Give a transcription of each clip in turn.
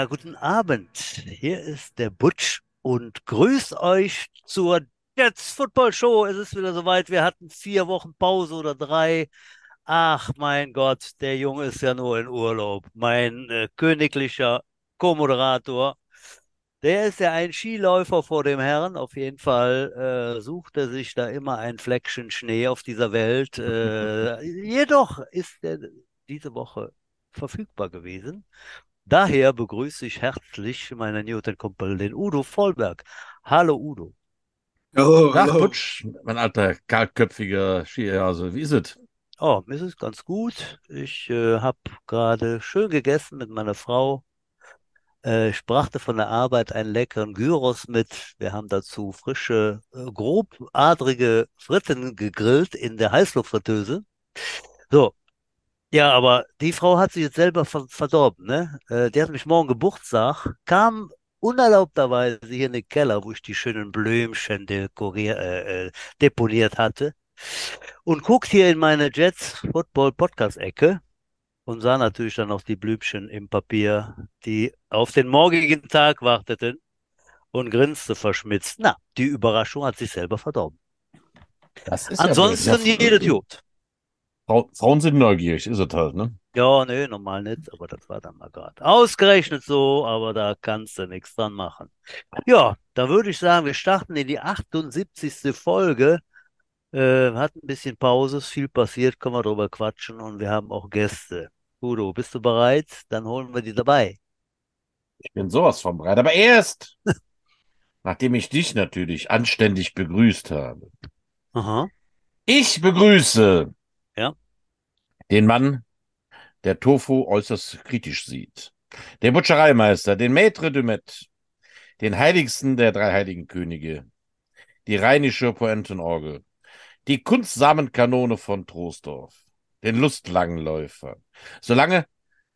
Ja, guten Abend. Hier ist der Butch und grüßt euch zur Jets Football Show. Es ist wieder soweit. Wir hatten vier Wochen Pause oder drei. Ach, mein Gott, der Junge ist ja nur in Urlaub. Mein äh, königlicher Co-Moderator. Der ist ja ein Skiläufer vor dem Herrn. Auf jeden Fall äh, sucht er sich da immer ein Fleckchen Schnee auf dieser Welt. Äh, jedoch ist er diese Woche verfügbar gewesen. Daher begrüße ich herzlich meinen Newton-Kumpel, den Udo Vollberg. Hallo Udo. Oh, Ach, hallo. Butsch, mein alter kahlköpfiger Skihase, wie ist es? Oh, mir ist es ganz gut. Ich äh, habe gerade schön gegessen mit meiner Frau. Äh, ich brachte von der Arbeit einen leckeren Gyros mit. Wir haben dazu frische, äh, grobadrige Fritten gegrillt in der Heißluftfritteuse. So, ja, aber die Frau hat sich jetzt selber ver verdorben, ne? Äh, die hat mich morgen Geburtstag, kam unerlaubterweise hier in den Keller, wo ich die schönen Blümchen dekorier, äh, äh, deponiert hatte, und guckt hier in meine Jets Football Podcast Ecke und sah natürlich dann auch die Blümchen im Papier, die auf den morgigen Tag warteten und grinste verschmitzt. Na, die Überraschung hat sich selber verdorben. Das ist ja Ansonsten blöd. jedes Jod. Frau, Frauen sind neugierig, ist es halt, ne? Ja, nee, normal nicht, aber das war dann mal gerade. Ausgerechnet so, aber da kannst du nichts dran machen. Ja, da würde ich sagen, wir starten in die 78. Folge. Äh, hat ein bisschen Pause, ist viel passiert, können wir drüber quatschen und wir haben auch Gäste. Udo, bist du bereit? Dann holen wir die dabei. Ich bin sowas von bereit. Aber erst, nachdem ich dich natürlich anständig begrüßt habe. Aha, Ich begrüße. Den Mann, der Tofu äußerst kritisch sieht. Den Butschereimeister, den Maître de Met, den heiligsten der drei heiligen Könige, die rheinische Pointenorgel, die Kunstsamenkanone von Troisdorf, den Lustlangenläufer. Solange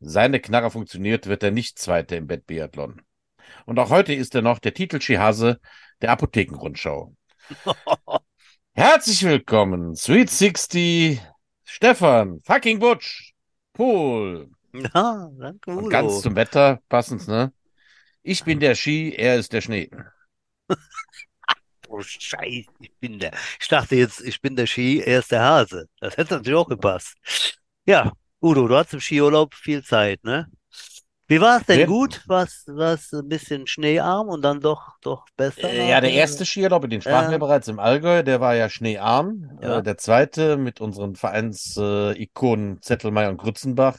seine Knarre funktioniert, wird er nicht Zweiter im Bettbiathlon. Und auch heute ist er noch der Titelskihase der Apothekenrundschau. Herzlich willkommen, Sweet 60, Stefan, fucking Butch, Pool. Ja, danke, Und Udo. ganz zum Wetter passend, ne? Ich bin der Ski, er ist der Schnee. Oh, Scheiße, ich bin der. Ich dachte jetzt, ich bin der Ski, er ist der Hase. Das hätte natürlich auch gepasst. Ja, Udo, du hattest im Skiurlaub viel Zeit, ne? Wie war es denn Ja. gut? War's, war's ein bisschen schneearm und dann doch, doch besser? Äh, ja, der erste Skiurlaub, den sprachen Ja. wir bereits im Allgäu, der war ja schneearm. Ja. Äh, der zweite mit unseren Vereinsikonen äh, Ikonen Zettelmeier und Grützenbach,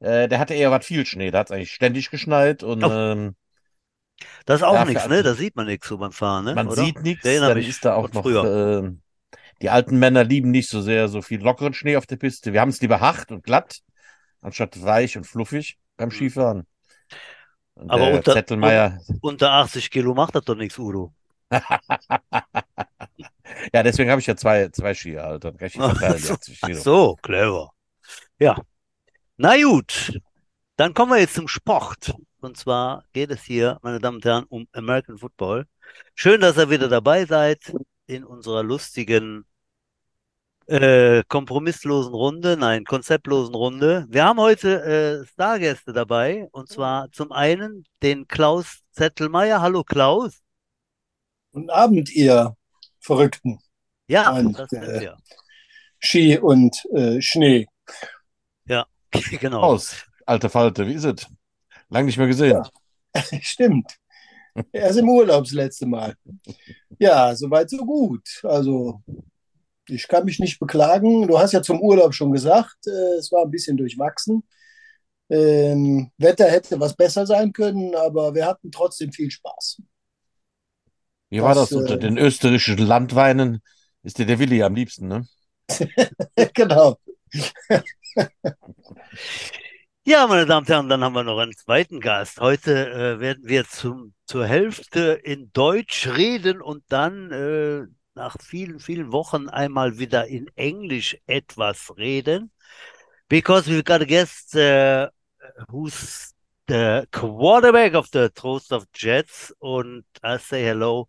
äh, der hatte eher was viel Schnee. Da hat es eigentlich ständig geschneit und Oh. ähm, Das ist auch Ja, nichts, ne? Da sieht man nichts so beim Fahren, ne? man Oder? sieht nichts. Dann ist da auch noch, früher. ähm, die alten Männer lieben nicht so sehr so viel lockeren Schnee auf der Piste. Wir haben es lieber hart und glatt, anstatt weich und fluffig beim Skifahren. Und Mhm. Aber unter- Zettelmeier, Unter 80 Kilo macht das doch nichts, Udo. ja, deswegen habe ich ja zwei, zwei Skier, Alter. Ach verteilt, so, 80 ach so, clever. Ja. Na gut, dann kommen wir jetzt zum Sport. Und zwar geht es hier, meine Damen und Herren, um American Football. Schön, dass ihr wieder dabei seid in unserer lustigen, äh, kompromisslosen Runde, nein, konzeptlosen Runde. Wir haben heute äh, Stargäste dabei, und zwar zum einen den Klaus Zettelmeier. Hallo Klaus. Guten Abend, ihr Verrückten. Ja, Und, das sind äh, wir. Ski und äh, Schnee. Genau. Aus, alte Falte, wie ist es? Lang nicht mehr gesehen. Ja. Stimmt. Erst im Urlaub das letzte Mal. Ja, soweit so gut. Also, ich kann mich nicht beklagen. Du hast ja zum Urlaub schon gesagt, äh, es war ein bisschen durchwachsen. Ähm, Wetter hätte was besser sein können, aber wir hatten trotzdem viel Spaß. Wie war Das, das unter äh, den österreichischen Landweinen? Ist dir der Willi am liebsten, ne? genau. Ja, meine Damen und Herren, dann haben wir noch einen zweiten Gast. Heute äh, werden wir zum, zur Hälfte in Deutsch reden und dann äh, nach vielen, vielen Wochen einmal wieder in Englisch etwas reden. Because we've got a guest uh, who's the quarterback of the Trost of Jets. Und I say hello,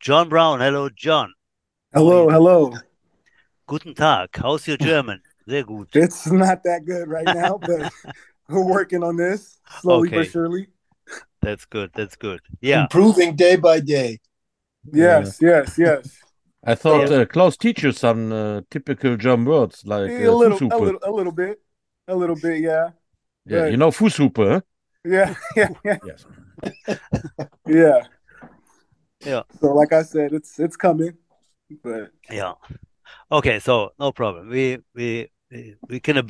John Brown. Hello, John. Hello, hello. Guten Tag. How's your German? Sehr gut. It's not that good right now, but we're working on this slowly Okay. but surely. That's good. That's good. Yeah. Improving day by day. Yes, yes, yes. I thought Yeah. uh, Klaus teach you some uh, typical German words like a uh, little, a little, a little bit, a little bit. Yeah, Yeah, right. you know Fußhupe, huh? yeah, yeah, yeah. Yes. yeah. Yeah. So, like I said, it's it's coming, but Yeah. Okay, so no problem. We we we, we can uh,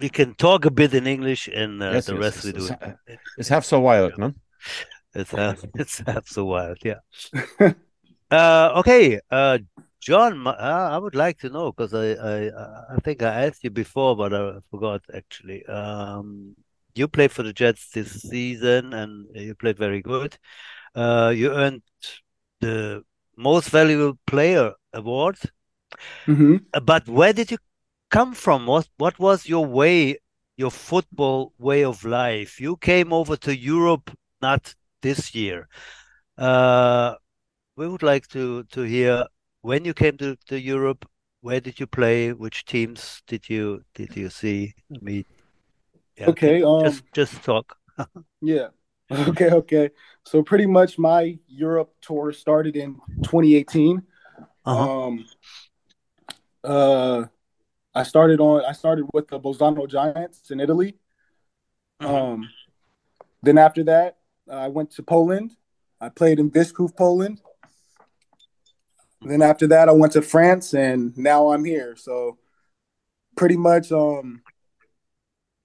we can talk a bit in English and uh, yes, the yes, rest we do. it's, it's half so wild, no? It's half it's half so wild, yeah. Uh, okay, uh, John, uh, I would like to know because I, I I think I asked you before, but I forgot actually. Um, you played for the Jets this season and you played very good. Uh, you earned the most valuable player award. Mhm. Uh, But where did you come from? What what was your way, your football way of life? You came over to Europe not this year. Uh, we would like to to hear when you came to, to Europe, where did you play? Which teams did you did you see? Meet? Yeah, okay. Um, just just talk. yeah. Okay, okay. So pretty much my Europe tour started in 2018. Uh-huh. Um, uh, I started on. I started with the Bolzano Giants in Italy. Mhm. Um, then after that, I went to Poland. I played in Vyškov, Poland. Then after that, I went to France, and now I'm here. So, pretty much, um,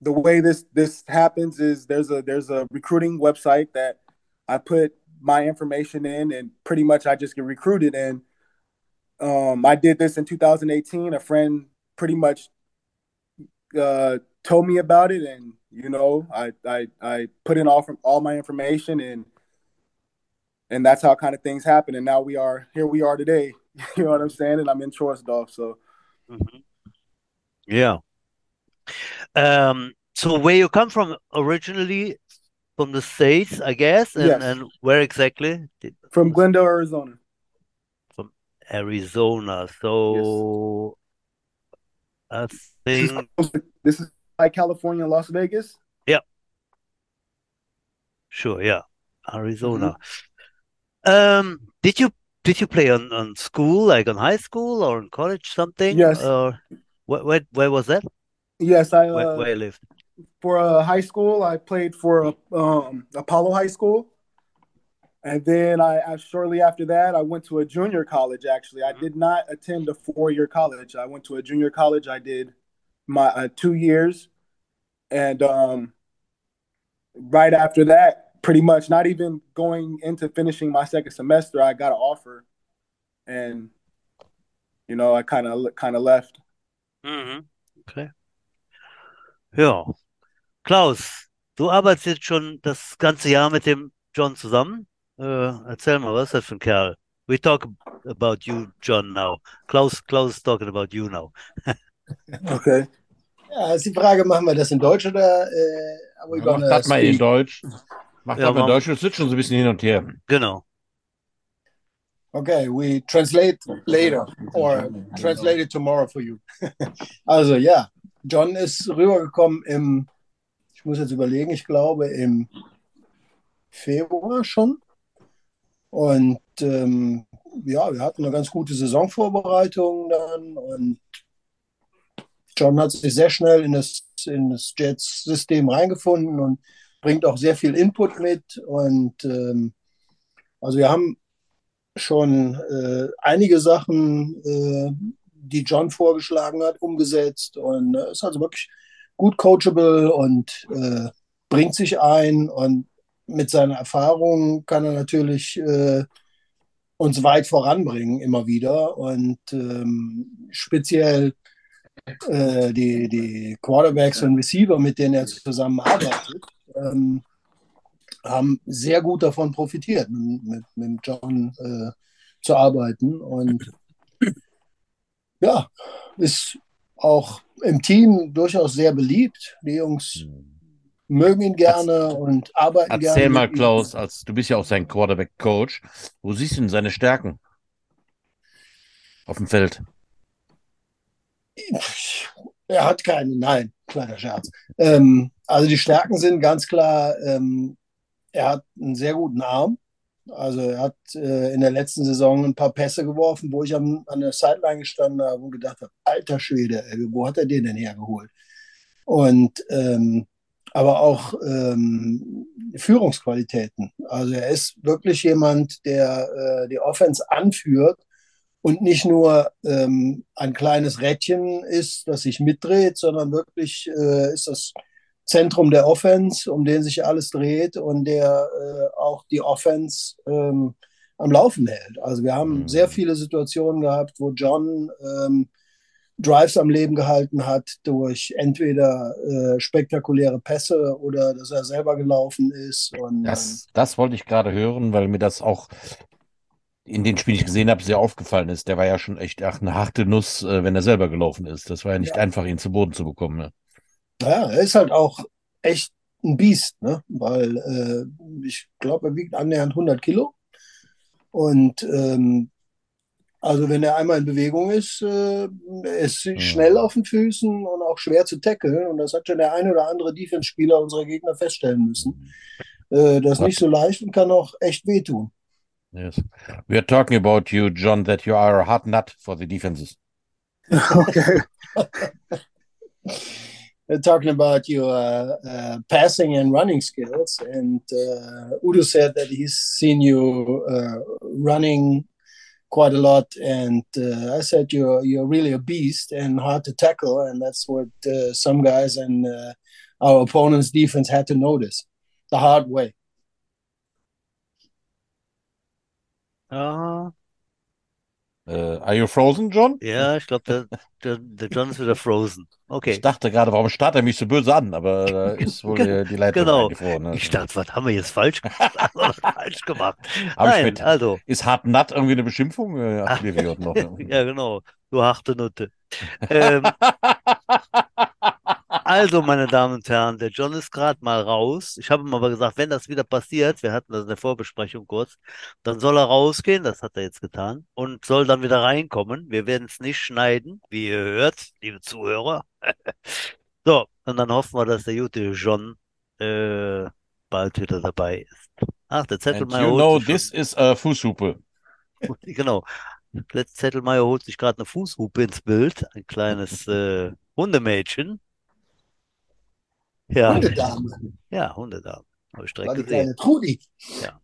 the way this this happens is there's a there's a recruiting website that I put my information in, and pretty much I just get recruited. And um, I did this in 2018. A friend pretty much uh, told me about it, and you know, I I I put in all from all my information, and and that's how kind of things happen. And now we are here. We are today. You know what I'm saying? And I'm in Troisdorf. So Mhm. Yeah. Um, so where you come from originally from the States, I guess, and, Yes. and where exactly? From Glendale, Arizona. From Arizona. So I This is, think this is like California, Las Vegas. Yeah, sure, yeah. Arizona. Um, did you did you play on, on school, like on high school or in college, something? Yes. Or where where, where was that? Yes, I Where, uh, where you lived? for uh, high school, I played for um, Apollo High School, and then I, I shortly after that I went to a junior college. Actually, I did not attend a four-year college. I went to a junior college. I did my uh, two years, and um, right after that, pretty much not even going into finishing my second semester, I got an offer, and you know I kind of kind of left. Mhm. Okay. Ja. Klaus, du arbeitest jetzt schon das ganze Jahr mit dem John zusammen. Äh, erzähl mal, was ist das für ein Kerl? We talk about you, John, now. Klaus, Klaus is talking about you now. Okay. Ja, ist die Frage, machen wir das in Deutsch oder äh, are we Mach gonna das mal in speak? Deutsch. Mach Ja, mal in mach- Deutsch. Wir switchen so ein bisschen hin und her. Genau. Okay, we translate later or translate it tomorrow for you. also ja, John ist rübergekommen im, ich muss jetzt überlegen, ich glaube im Februar schon. Und ähm, ja, wir hatten eine ganz gute Saisonvorbereitung dann und John hat sich sehr schnell in das, in das Jets-System reingefunden und bringt auch sehr viel Input mit. Und ähm, also wir haben schon äh, einige Sachen, äh, die John vorgeschlagen hat, umgesetzt und äh, ist also wirklich gut coachable und äh, bringt sich ein und mit seiner Erfahrung kann er natürlich äh, uns weit voranbringen immer wieder und ähm, speziell äh, die, die Quarterbacks und Receiver, mit denen er zusammenarbeitet, ähm, haben sehr gut davon profitiert, mit, mit, John äh, zu arbeiten. Und ja, ist auch im Team durchaus sehr beliebt. Die Jungs mögen ihn gerne und arbeiten gerne. Erzähl mal. Klaus, als du bist ja auch sein Quarterback-Coach. Wo siehst du denn seine Stärken? Auf dem Feld. Er hat keine, nein, kleiner Scherz. Ähm, also die Stärken sind ganz klar, ähm, er hat einen sehr guten Arm. Also er hat äh, in der letzten Saison ein paar Pässe geworfen, wo ich am, an der Sideline gestanden habe und gedacht habe, alter Schwede, ey, wo hat er den denn hergeholt? Und ähm, aber auch ähm, Führungsqualitäten. Also er ist wirklich jemand, der äh, die Offense anführt und nicht nur ähm, ein kleines Rädchen ist, das sich mitdreht, sondern wirklich äh, ist das Zentrum der Offense, um den sich alles dreht und der äh, auch die Offense ähm, am Laufen hält. Also wir haben mhm. sehr viele Situationen gehabt, wo John ähm, Drives am Leben gehalten hat durch entweder äh, spektakuläre Pässe oder dass er selber gelaufen ist. Und, das, das wollte ich gerade hören, weil mir das auch in den Spielen, die ich gesehen habe, sehr aufgefallen ist. Der war ja schon echt ach, eine harte Nuss, äh, wenn er selber gelaufen ist. Das war ja nicht ja. einfach, ihn zu Boden zu bekommen. Ne? Ja, er ist halt auch echt ein Biest, ne? weil äh, ich glaube, er wiegt annähernd 100 Kilo. Und ähm, also wenn er einmal in Bewegung ist, äh, ist mhm. schnell auf den Füßen und auch schwer zu tackeln. Und das hat schon der ein oder andere Defense-Spieler unserer Gegner feststellen müssen. Äh, das ist nicht so leicht und kann auch echt wehtun. Yes. We are talking about you, John, that you are a hard nut for the defenses. okay. Talking about your uh, uh, passing and running skills. And uh, Udo said that he's seen you uh, running quite a lot. And I said you're you're really a beast and hard to tackle, and that's what some guys and our opponent's defense had to notice the hard way. Uh, Uh, are you frozen, John? Ja, ich glaube, der, der, der, John ist wieder frozen. Okay. Ich dachte gerade, warum starrt er mich so böse an? Aber da ist wohl die, die Leitung genau. eingefroren. Ne? Ich dachte, was haben wir jetzt falsch gemacht? falsch gemacht. Nein, mit, also. Ist hart nut irgendwie eine Beschimpfung? Ach, noch, ja, genau. Du harte Nutte. Ähm, Also, meine Damen und Herren, der John ist gerade mal raus. Ich habe ihm aber gesagt, wenn das wieder passiert, wir hatten das in der Vorbesprechung kurz, dann soll er rausgehen, das hat er jetzt getan, und soll dann wieder reinkommen. Wir werden es nicht schneiden, wie ihr hört, liebe Zuhörer. so, und dann hoffen wir, dass der gute John äh, bald wieder dabei ist. Ach, der Zettelmeier. You know, this schon. is a Fußhupe. genau. Der Zettelmeier holt sich gerade eine Fußhupe ins Bild, ein kleines äh, Hundemädchen. Ja. Hundedame. Ja, Hundedame. Habe ich direkt War die gesehen. kleine Trudi. Ja.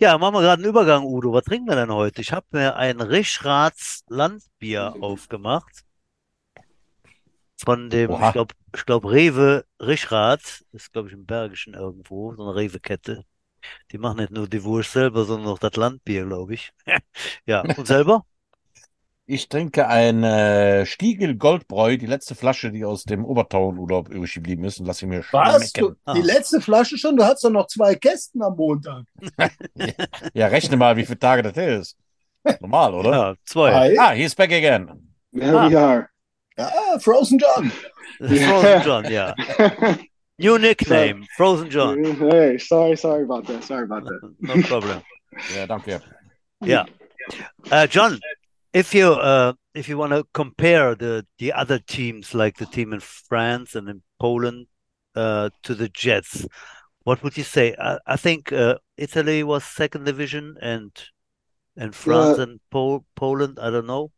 Ja, machen wir gerade einen Übergang, Udo. Was trinken wir denn heute? Ich habe mir ein Rischrats Landbier aufgemacht. Von dem, Oha. ich glaube, ich glaub, Rewe Rischrats, ist, glaube ich, im Bergischen irgendwo, so eine Rewe-Kette. Die machen nicht nur die Wurst selber, sondern auch das Landbier, glaube ich. ja, und selber? Ich trinke ein äh, Stiegel Goldbräu, die letzte Flasche, die aus dem Obertauernurlaub übrig geblieben ist, und lasse ich mir Was? Du, die Ah. letzte Flasche schon? Du hast doch noch zwei Kästen am Montag. Ja, rechne mal, wie viele Tage das her ist. Normal, oder? Ja, zwei. Hi. Ah, he's back again. There Ah. we are. Ja, Frozen John. Frozen John, ja. New nickname, Frozen John. hey, sorry, sorry about that. Sorry about that. No problem. Ja, danke. Yeah. Uh, John, if you uh, if you want to compare the the other teams like the team in France and in Poland uh, to the Jets, what would you say? I, I think uh, Italy was second division and and France and Pol Poland, I don't know.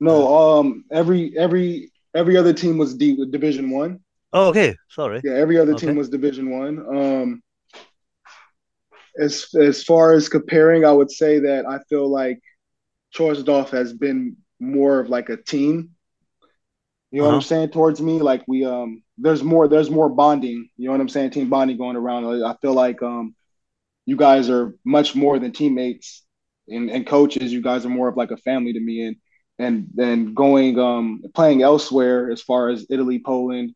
No, um, every every every other team was D Division One. Oh, okay, sorry. Yeah, every other Okay. team was Division One. Um, as as far as comparing, I would say that I feel like Chorsdorf has been more of like a team. You know what I'm Uh-huh. saying towards me? Like we um, there's more there's more bonding. You know what I'm saying? Team bonding going around. I feel like um, you guys are much more than teammates and, and coaches. You guys are more of like a family to me. And and then going um playing elsewhere as far as Italy, Poland,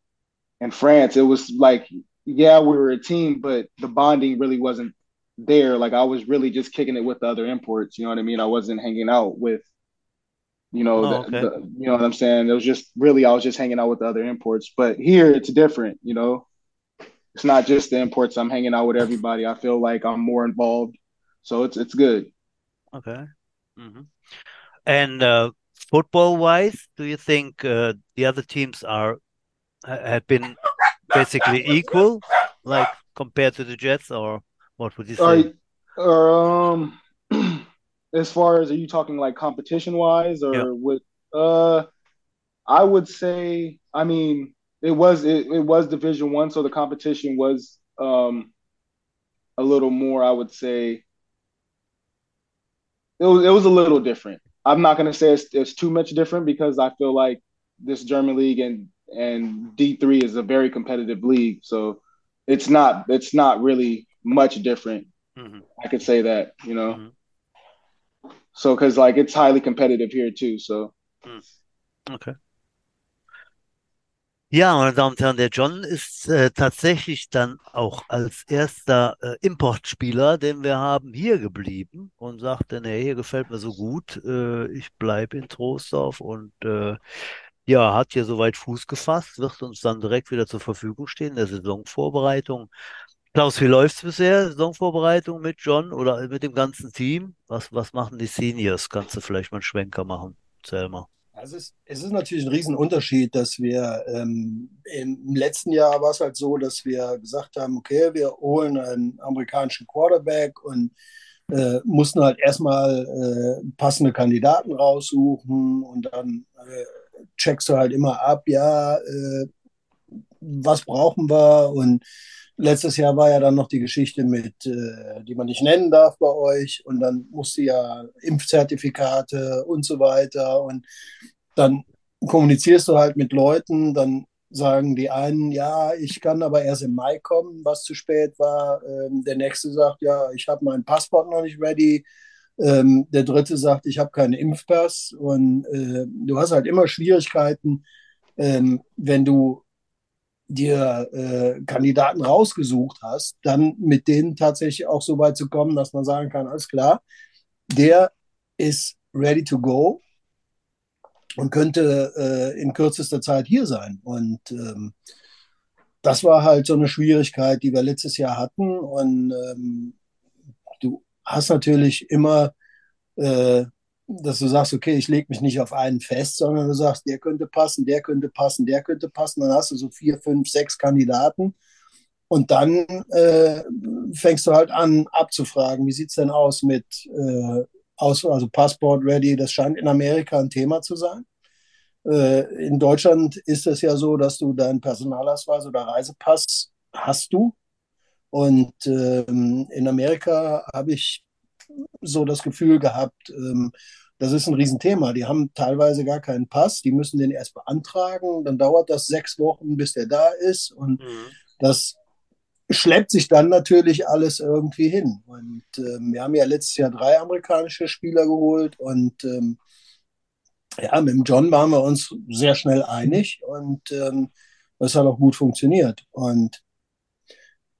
and France, it was like yeah, we were a team, but the bonding really wasn't there. Like I was really just kicking it with the other imports. You know what I mean? I wasn't hanging out with, you know, Oh, the, okay. the, you know what I'm saying. It was just really I was just hanging out with the other imports. But here it's different. You know, it's not just the imports. I'm hanging out with everybody. I feel like I'm more involved, so it's it's good. Okay. Mm-hmm. And uh, football-wise, do you think uh, the other teams are ha- have been basically equal, like compared to the Jets, or What would you say? Um, as far as are you talking like competition wise or Yeah. what? Uh, I would say, I mean, it was it, it was Division One, so the competition was um a little more. I would say it was it was a little different. I'm not gonna say it's, it's too much different because I feel like this German league and and D3 is a very competitive league, so it's not it's not really much different. Mhm. I could say that, you know. Mhm. So, because like it's highly competitive here too. So, Okay. Ja, meine Damen und Herren, der John ist äh, tatsächlich dann auch als erster äh, Importspieler, den wir haben, hier geblieben und sagte, nee, hier gefällt mir so gut, äh, ich bleibe in Troisdorf und äh, ja, hat hier soweit Fuß gefasst, wird uns dann direkt wieder zur Verfügung stehen in der Saisonvorbereitung. Klaus, wie läuft's bisher, Saisonvorbereitung mit John oder mit dem ganzen Team? Was, was machen die Seniors? Kannst du vielleicht mal einen Schwenker machen, Selma? Also es, es ist natürlich ein Riesenunterschied, dass wir ähm, im letzten Jahr war es halt so, dass wir gesagt haben, okay, wir holen einen amerikanischen Quarterback und äh, mussten halt erstmal äh, passende Kandidaten raussuchen und dann äh, checkst du halt immer ab, ja, äh, was brauchen wir und letztes Jahr war ja dann noch die Geschichte mit, äh, die man nicht nennen darf bei euch und dann musste ja Impfzertifikate und so weiter und dann kommunizierst du halt mit Leuten, dann sagen die einen, ja, ich kann aber erst im Mai kommen, was zu spät war. Ähm, der nächste sagt, ja, ich habe meinen Passport noch nicht ready. Ähm, der dritte sagt, ich habe keinen Impfpass. Und äh, du hast halt immer Schwierigkeiten, ähm, wenn du dir äh, Kandidaten rausgesucht hast, dann mit denen tatsächlich auch so weit zu kommen, dass man sagen kann, alles klar, der ist ready to go und könnte äh, in kürzester Zeit hier sein. Und ähm, das war halt so eine Schwierigkeit, die wir letztes Jahr hatten. Und ähm, du hast natürlich immer, äh, dass du sagst, okay, ich lege mich nicht auf einen fest, sondern du sagst, der könnte passen, der könnte passen, der könnte passen. Dann hast du so vier, fünf, sechs Kandidaten. Und dann äh, fängst du halt an abzufragen, wie sieht es denn aus mit äh, aus, also Passport ready, das scheint in Amerika ein Thema zu sein. Äh, in Deutschland ist es ja so, dass du deinen Personalausweis oder Reisepass hast du. Und ähm, in Amerika habe ich so das Gefühl gehabt, ähm, das ist ein Riesenthema. Die haben teilweise gar keinen Pass, die müssen den erst beantragen, dann dauert das sechs Wochen, bis der da ist. Und Mhm. das schleppt sich dann natürlich alles irgendwie hin. Und ähm, wir haben ja letztes Jahr drei amerikanische Spieler geholt und ähm, ja, mit dem John waren wir uns sehr schnell einig und ähm, das hat auch gut funktioniert. Und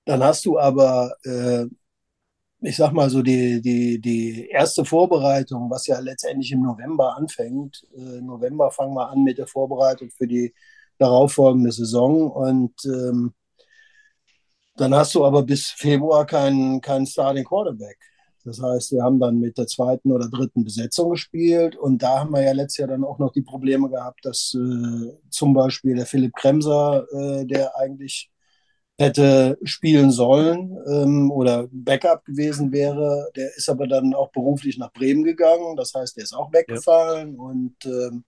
dann hast du aber, äh, ich sag mal so, die, die, die erste Vorbereitung, was ja letztendlich im November anfängt. Äh, November fangen wir an mit der Vorbereitung für die darauffolgende Saison und ähm, dann hast du aber bis Februar keinen keinen Starting Quarterback. Das heißt, wir haben dann mit der zweiten oder dritten Besetzung gespielt und da haben wir ja letztes Jahr dann auch noch die Probleme gehabt, dass äh, zum Beispiel der Philipp Kremser, äh, der eigentlich hätte spielen sollen ähm, oder Backup gewesen wäre, der ist aber dann auch beruflich nach Bremen gegangen. Das heißt, der ist auch weggefallen und ähm,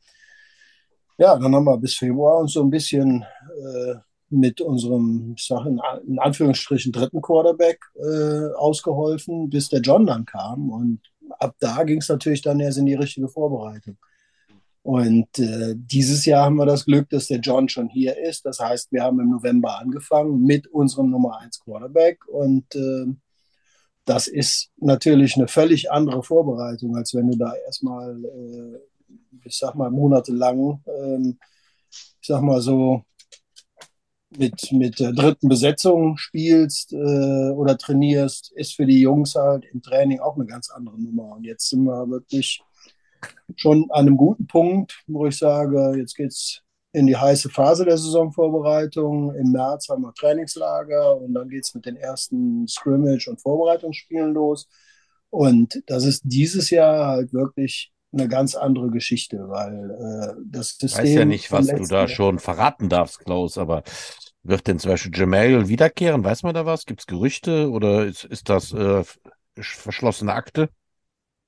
ja, dann haben wir bis Februar uns so ein bisschen äh, mit unserem, ich sage in, in Anführungsstrichen, dritten Quarterback äh, ausgeholfen, bis der John dann kam. Und ab da ging es natürlich dann erst in die richtige Vorbereitung. Und äh, dieses Jahr haben wir das Glück, dass der John schon hier ist. Das heißt, wir haben im November angefangen mit unserem Nummer 1 Quarterback. Und äh, das ist natürlich eine völlig andere Vorbereitung, als wenn du da erstmal, äh, ich sag mal, monatelang, ähm, ich sag mal so, mit, mit der dritten Besetzung spielst äh, oder trainierst, ist für die Jungs halt im Training auch eine ganz andere Nummer. Und jetzt sind wir wirklich schon an einem guten Punkt, wo ich sage, jetzt geht es in die heiße Phase der Saisonvorbereitung. Im März haben wir Trainingslager und dann geht es mit den ersten Scrimmage- und Vorbereitungsspielen los. Und das ist dieses Jahr halt wirklich eine ganz andere Geschichte, weil äh, das Ich System. weiß ja nicht, was du da Jahr- schon verraten darfst, Klaus, aber Wird denn zum Beispiel Jamal wiederkehren? Weiß man da was? Gibt es Gerüchte oder ist, ist das äh, verschlossene Akte?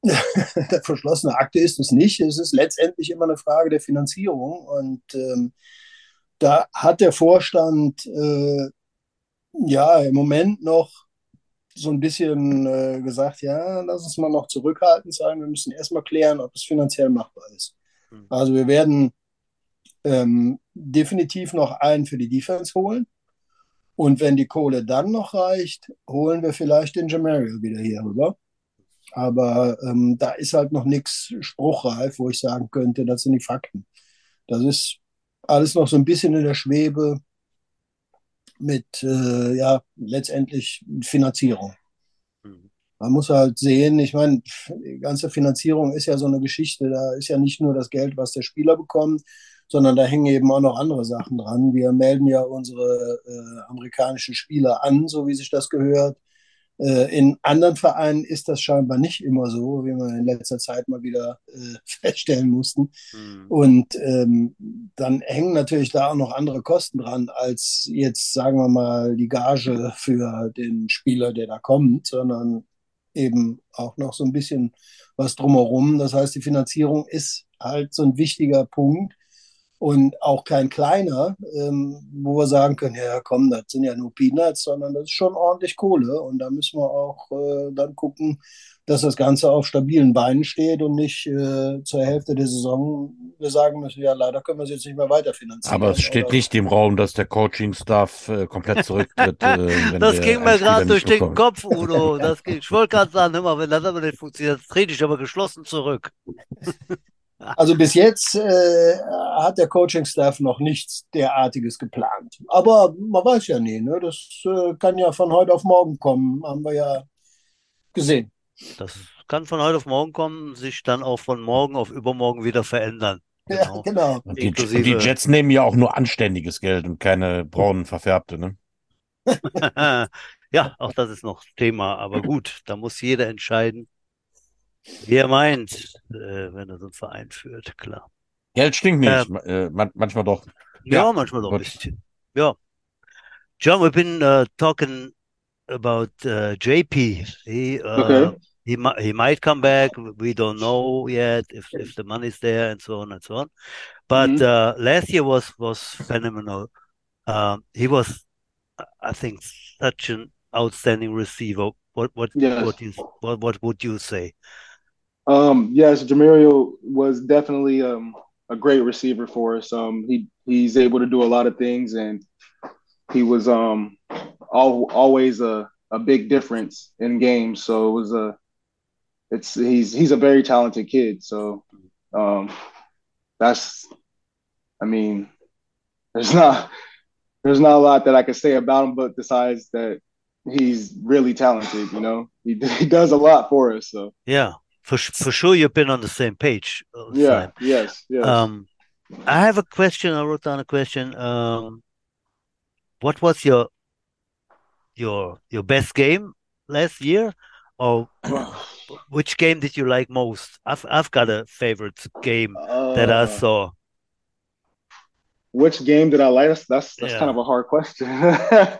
der verschlossene Akte ist es nicht. Es ist letztendlich immer eine Frage der Finanzierung. Und ähm, da hat der Vorstand äh, ja im Moment noch so ein bisschen äh, gesagt, ja, lass uns mal noch zurückhaltend sein. Wir müssen erstmal klären, ob es finanziell machbar ist. Mhm. Also wir werden ähm, definitiv noch einen für die Defense holen. Und wenn die Kohle dann noch reicht, holen wir vielleicht den Jamariel wieder hier rüber. Aber ähm, da ist halt noch nichts spruchreif, wo ich sagen könnte, das sind die Fakten. Das ist alles noch so ein bisschen in der Schwebe mit, äh, ja, letztendlich Finanzierung. Mhm. Man muss halt sehen, ich meine, die ganze Finanzierung ist ja so eine Geschichte. Da ist ja nicht nur das Geld, was der Spieler bekommt, sondern da hängen eben auch noch andere Sachen dran. Wir melden ja unsere äh, amerikanischen Spieler an, so wie sich das gehört. Äh, in anderen Vereinen ist das scheinbar nicht immer so, wie wir in letzter Zeit mal wieder äh, feststellen mussten. Mhm. Und ähm, dann hängen natürlich da auch noch andere Kosten dran, als jetzt, sagen wir mal, die Gage für den Spieler, der da kommt, sondern eben auch noch so ein bisschen was drumherum. Das heißt, die Finanzierung ist halt so ein wichtiger Punkt und auch kein kleiner, ähm, wo wir sagen können, ja komm, das sind ja nur Peanuts, sondern das ist schon ordentlich Kohle und da müssen wir auch äh, dann gucken, dass das Ganze auf stabilen Beinen steht und nicht äh, zur Hälfte der Saison wir sagen müssen, ja leider können wir es jetzt nicht mehr weiterfinanzieren. Aber es steht oder? nicht im Raum, dass der Coaching-Staff äh, komplett zurücktritt. Äh, das ging mir gerade durch den Kopf, Udo. Das ging, ich wollte gerade sagen, hör mal, wenn das aber nicht funktioniert, trete ich aber geschlossen zurück. Also bis jetzt äh, hat der Coaching-Staff noch nichts derartiges geplant. Aber man weiß ja nie, ne? das äh, kann ja von heute auf morgen kommen, haben wir ja gesehen. Das kann von heute auf morgen kommen, sich dann auch von morgen auf übermorgen wieder verändern. Genau. Ja, genau. Und die, und die, Jets nehmen ja auch nur anständiges Geld und keine braunen verfärbte, ne? ja, auch das ist noch Thema, aber gut, da muss jeder entscheiden, wie er meint, äh, wenn er so einen Verein führt, klar. Geld stinkt nicht, ähm, äh, manchmal doch. Ja, ja manchmal doch ein bisschen. Ja. John, we've been uh, talking about uh, JP. He, uh, okay. he, he might come back. We don't know yet if, if the money's there and so on and so on. But mm -hmm. last year was was phenomenal. Um, he was, I think, such an outstanding receiver. What what yes. what you what what would you say? Um, yes, Jamario was definitely um, a great receiver for us. Um, he he's able to do a lot of things, and he was um all, always a, a big difference in games. So it was a it's he's he's a very talented kid. So um, that's I mean, there's not there's not a lot that I can say about him, but besides that he's really talented. You know, he he does a lot for us. So yeah for for sure you've been on the same page. Yeah. Time. Yes. Yes. Um, I have a question. I wrote down a question. Um, what was your your your best game last year, or which game did you like most? I've I've got a favorite game uh, that I uh, saw. Which game did I like? That's that's, that's yeah. kind of a hard question. um,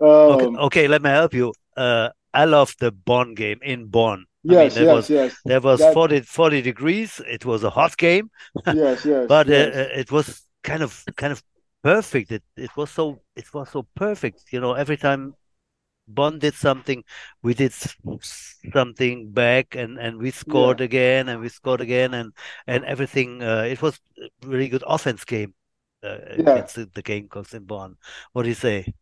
okay, okay, let me help you. Uh, I love the Bonn game in Bonn. Yes, I mean, yes, was, yes. There was that... 40, 40 degrees. It was a hot game. yes, yes. but uh, yes. Uh, it was kind of kind of perfect. It it was so it was so perfect. You know, every time Bond did something, we did something back, and and we scored yeah. again, and we scored again, and and everything. Uh, it was a really good offense game uh, yeah. against the, the game comes in Bond. What do you say?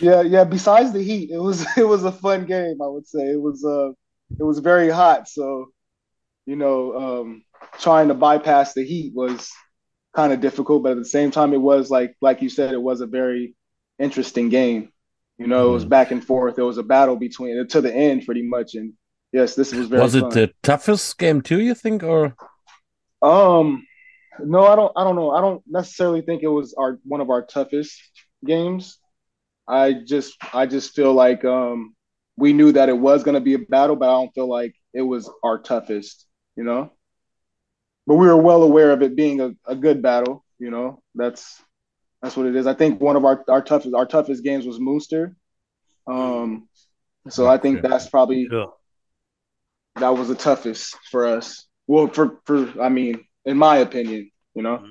Yeah, yeah. Besides the heat, it was it was a fun game. I would say it was. Uh, it was very hot. So, you know, um, trying to bypass the heat was kind of difficult, but at the same time, it was like like you said, it was a very interesting game. You know, mm-hmm. it was mm-hmm. back and forth. It was a battle between to the end, pretty much. And yes, this was very. Was it the toughest game too? You think, or? Um, no, I don't. I don't know. I don't necessarily think it was our one of our toughest games. I just, I just feel like um, we knew that it was going to be a battle, but I don't feel like it was our toughest, you know. But we were well aware of it being a, a good battle, you know. That's That's what it is. I think one of our, our toughest our toughest games was Mooster. Um, so I think that's probably Ja. that was the toughest for us. Well, for for I mean, in my opinion, you know.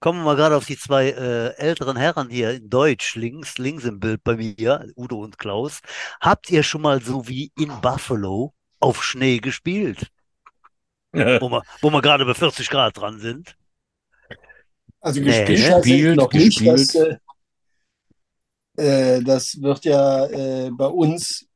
Kommen wir mal gerade auf die zwei äh, älteren Herren hier in Deutsch, links, links im Bild bei mir, Udo und Klaus. Habt ihr schon mal so wie in Buffalo auf Schnee gespielt, wo wir, wo wir gerade bei 40 Grad dran sind? Also Nee, gespielt Gespielt, noch nicht. Das, äh, äh, das wird ja äh, bei uns,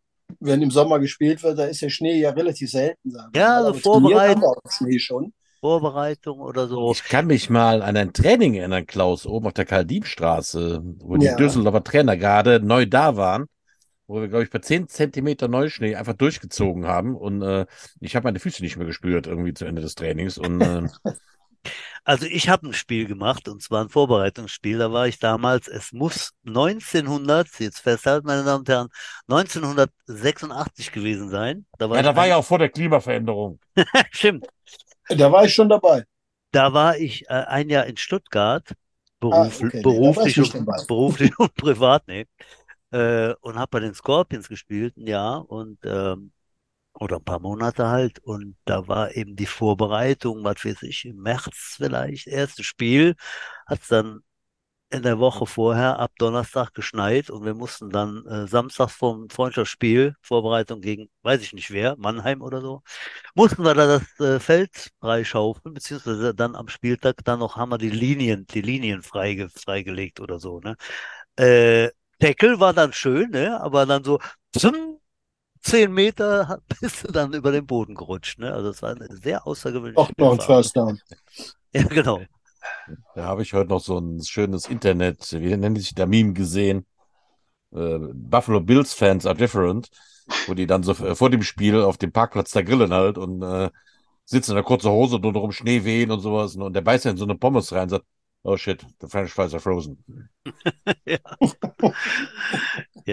wenn im Sommer gespielt wird, da ist der Schnee ja relativ selten. Sagen Ja, mal. so Aber trainiert vorbereitet. haben wir auch Schnee schon. Vorbereitung oder so? Ich kann mich mal an ein Training erinnern, Klaus, oben auf der Karl-Diem-Straße, wo die Ja. Düsseldorfer Trainer gerade neu da waren, wo wir, glaube ich, bei 10 Zentimeter Neuschnee einfach durchgezogen haben und äh, ich habe meine Füße nicht mehr gespürt irgendwie zu Ende des Trainings und äh, Also ich habe ein Spiel gemacht und zwar ein Vorbereitungsspiel. Da war ich damals, es muss 1900, jetzt festhalten, meine Damen und Herren, 1986 gewesen sein. Da war ja, da war ja auch vor der Klimaveränderung. Stimmt. Da war ich schon dabei. Da war ich äh, ein Jahr in Stuttgart, Ah, beruf, okay, da war beruflich, und, beruflich und privat, nee. Äh, und habe bei den Scorpions gespielt, ein Jahr und ähm, oder ein paar Monate halt. Und da war eben die Vorbereitung, was weiß ich, im März vielleicht, erstes Spiel, hat's dann in der Woche vorher ab Donnerstag geschneit und wir mussten dann äh, samstags vom Freundschaftsspiel, Vorbereitung gegen, weiß ich nicht wer, Mannheim oder so, mussten wir da das äh, Feld freischaufeln, beziehungsweise dann am Spieltag dann noch haben wir die Linien, die Linien freige, freigelegt oder so, ne? Äh, Tackle war dann schön, ne? Aber dann so zum zehn Meter bist du dann über den Boden gerutscht, ne? Also es war eine sehr außergewöhnliche Doch noch ein Spielphase. First Down. Ja, genau. Da habe ich heute noch so ein schönes Internet, wie nennt sich der Meme gesehen? Äh, Buffalo Bills Fans are different, wo die dann so äh, vor dem Spiel auf dem Parkplatz da grillen halt und äh, sitzen in der kurzen Hose und drum Schnee wehen und sowas und der beißt ja in so eine Pommes rein und sagt, oh shit, the French fries are frozen. Ja.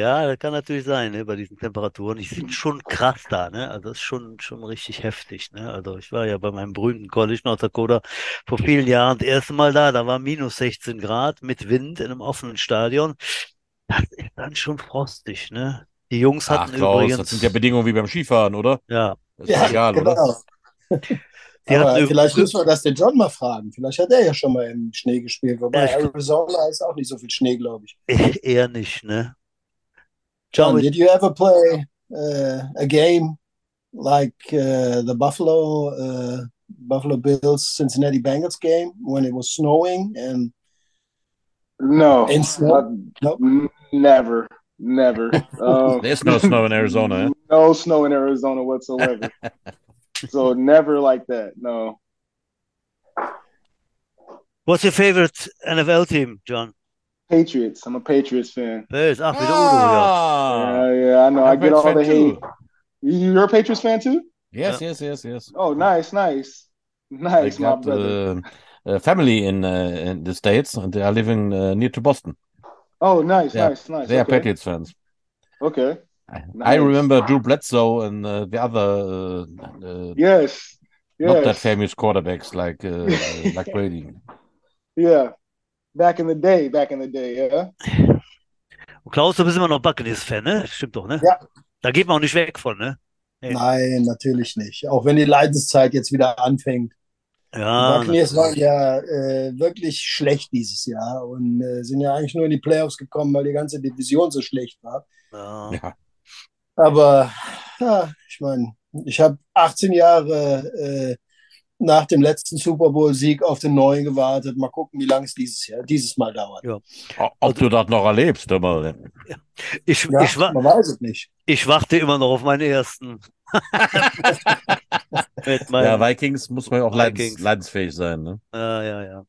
Ja, das kann natürlich sein, ne, bei diesen Temperaturen. Die sind schon krass da, ne? Also das ist schon, schon richtig heftig, ne? Also ich war ja bei meinem berühmten College North Dakota vor vielen Jahren das erste Mal da. Da war minus 16 Grad mit Wind in einem offenen Stadion. Das ist dann schon frostig, ne? Die Jungs Ach hatten Klaus, übrigens, das sind ja Bedingungen wie beim Skifahren, oder? ja, Das ist doch egal, genau. oder? Aber vielleicht müssen wir das den John mal fragen. Vielleicht hat er ja schon mal im Schnee gespielt. Wobei Ja, Arizona ist auch nicht so viel Schnee, glaube ich. eher nicht, ne? John, Joey, did you ever play uh, a game like uh, the Buffalo uh, Buffalo Bills Cincinnati Bengals game when it was snowing and No, in snow? No. N- never, never. Um, There's no snow in Arizona, eh? no snow in Arizona whatsoever. so never like that. No. what's your favorite NFL team, John? Patriots. I'm a Patriots fan. There's up. wieder Udo, ja. Ah, Yeah, yeah. I know. I I'm a get all the hate. too. You- You're a Patriots fan too? Yes, yes, yes, yes. Oh, nice, nice, I nice, my got brother. uh, a family in uh, in the States and they are living uh, near to Boston. Oh, nice, Yeah, nice, nice. They are. Patriots fans. Okay. I I remember Drew Bledsoe and uh, the other uh, uh, Yes. not that famous quarterbacks like uh, uh, like Brady. Yeah. Back in the day, back in the day, yeah. Klaus, du bist immer noch Buccaneers-Fan, ne? Stimmt doch, ne? Ja. Da geht man auch nicht weg von, ne? Nee. Nein, natürlich nicht. Auch wenn die Leidenszeit jetzt wieder anfängt. Die Ja, Buccaneers waren ja äh, wirklich schlecht dieses Jahr und äh, sind ja eigentlich nur in die Playoffs gekommen, weil die ganze Division so schlecht war. ja. Ja. Aber ja, ich meine, ich habe 18 Jahre äh, nach dem letzten Super Bowl-Sieg auf den neuen gewartet. Mal gucken, wie lange es dieses Jahr, dieses Mal dauert. Ja. Ob du das noch erlebst, hör mal. Ich, Ja, ich, man weiß es nicht. ich warte immer noch auf meinen ersten. Ja, Vikings muss man ja auch leidens, leidensfähig sein. Ne? ja, ja, ja.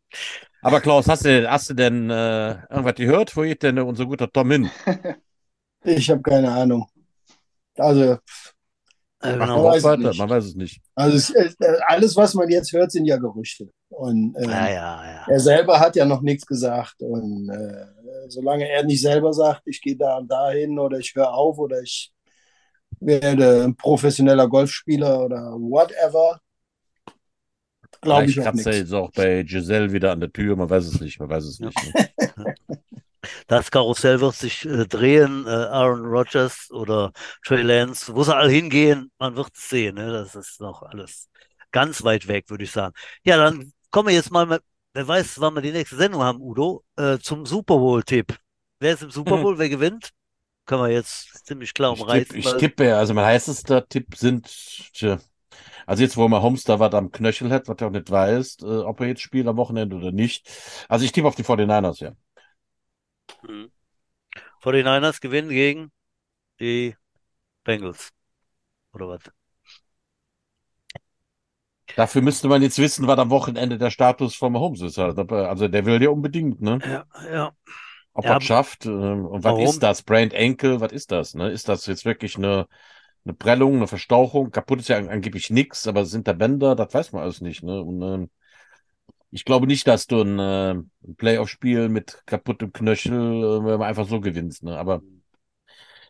Aber Klaus, hast du, hast du denn äh, irgendwas gehört? Wo geht denn unser guter Tom hin? Ich habe keine Ahnung. Also, Äh, genau. doch weiß weiter, man weiß es nicht. also es, äh, alles, was man jetzt hört, sind ja Gerüchte. Und äh, Ja, ja, ja. er selber hat ja noch nichts gesagt. Und äh, solange er nicht selber sagt, ich gehe da und dahin oder ich höre auf oder ich werde ein professioneller Golfspieler oder whatever, Glaube ich auch nichts. jetzt auch bei Giselle wieder an der Tür, man weiß es nicht, man weiß es nicht. Ne? Das Karussell wird sich äh, drehen, äh, Aaron Rodgers oder Trey Lance, wo sie alle hingehen, man wird es sehen. Ne? Das ist noch alles ganz weit weg, würde ich sagen. Ja, dann kommen wir jetzt mal, mit, wer weiß, wann wir die nächste Sendung haben, Udo, äh, zum Super Bowl-Tipp. Wer ist im Super Bowl, wer gewinnt? Können wir jetzt ziemlich klar Ich tippe, umreißen. ich weil- tippe, also mein heißester Tipp sind, tja, also jetzt, wo man Holmes da was am Knöchel hat, was er auch nicht weiß, äh, ob er jetzt spielt am Wochenende oder nicht. Also ich tippe auf die 49ers, ja. Mhm. 49ers gewinnen gegen die Bengals. Oder was? Dafür müsste man jetzt wissen, was am Wochenende der Status von Holmes ist. er- Also der will ja unbedingt, ne? Ja, ja. Ob Ja, er es schafft. ähm, Und was warum? ist das? Brained Ankle, was ist das? Ne? Ist das jetzt wirklich eine, eine Prellung, eine Verstauchung? Kaputt ist ja an- angeblich nichts, aber sind da Bänder? Das weiß man alles nicht. Ne? Und ähm, ich glaube nicht, dass du ein, äh, Playoff-Spiel mit kaputtem Knöchel äh, einfach so gewinnst. Ne? Aber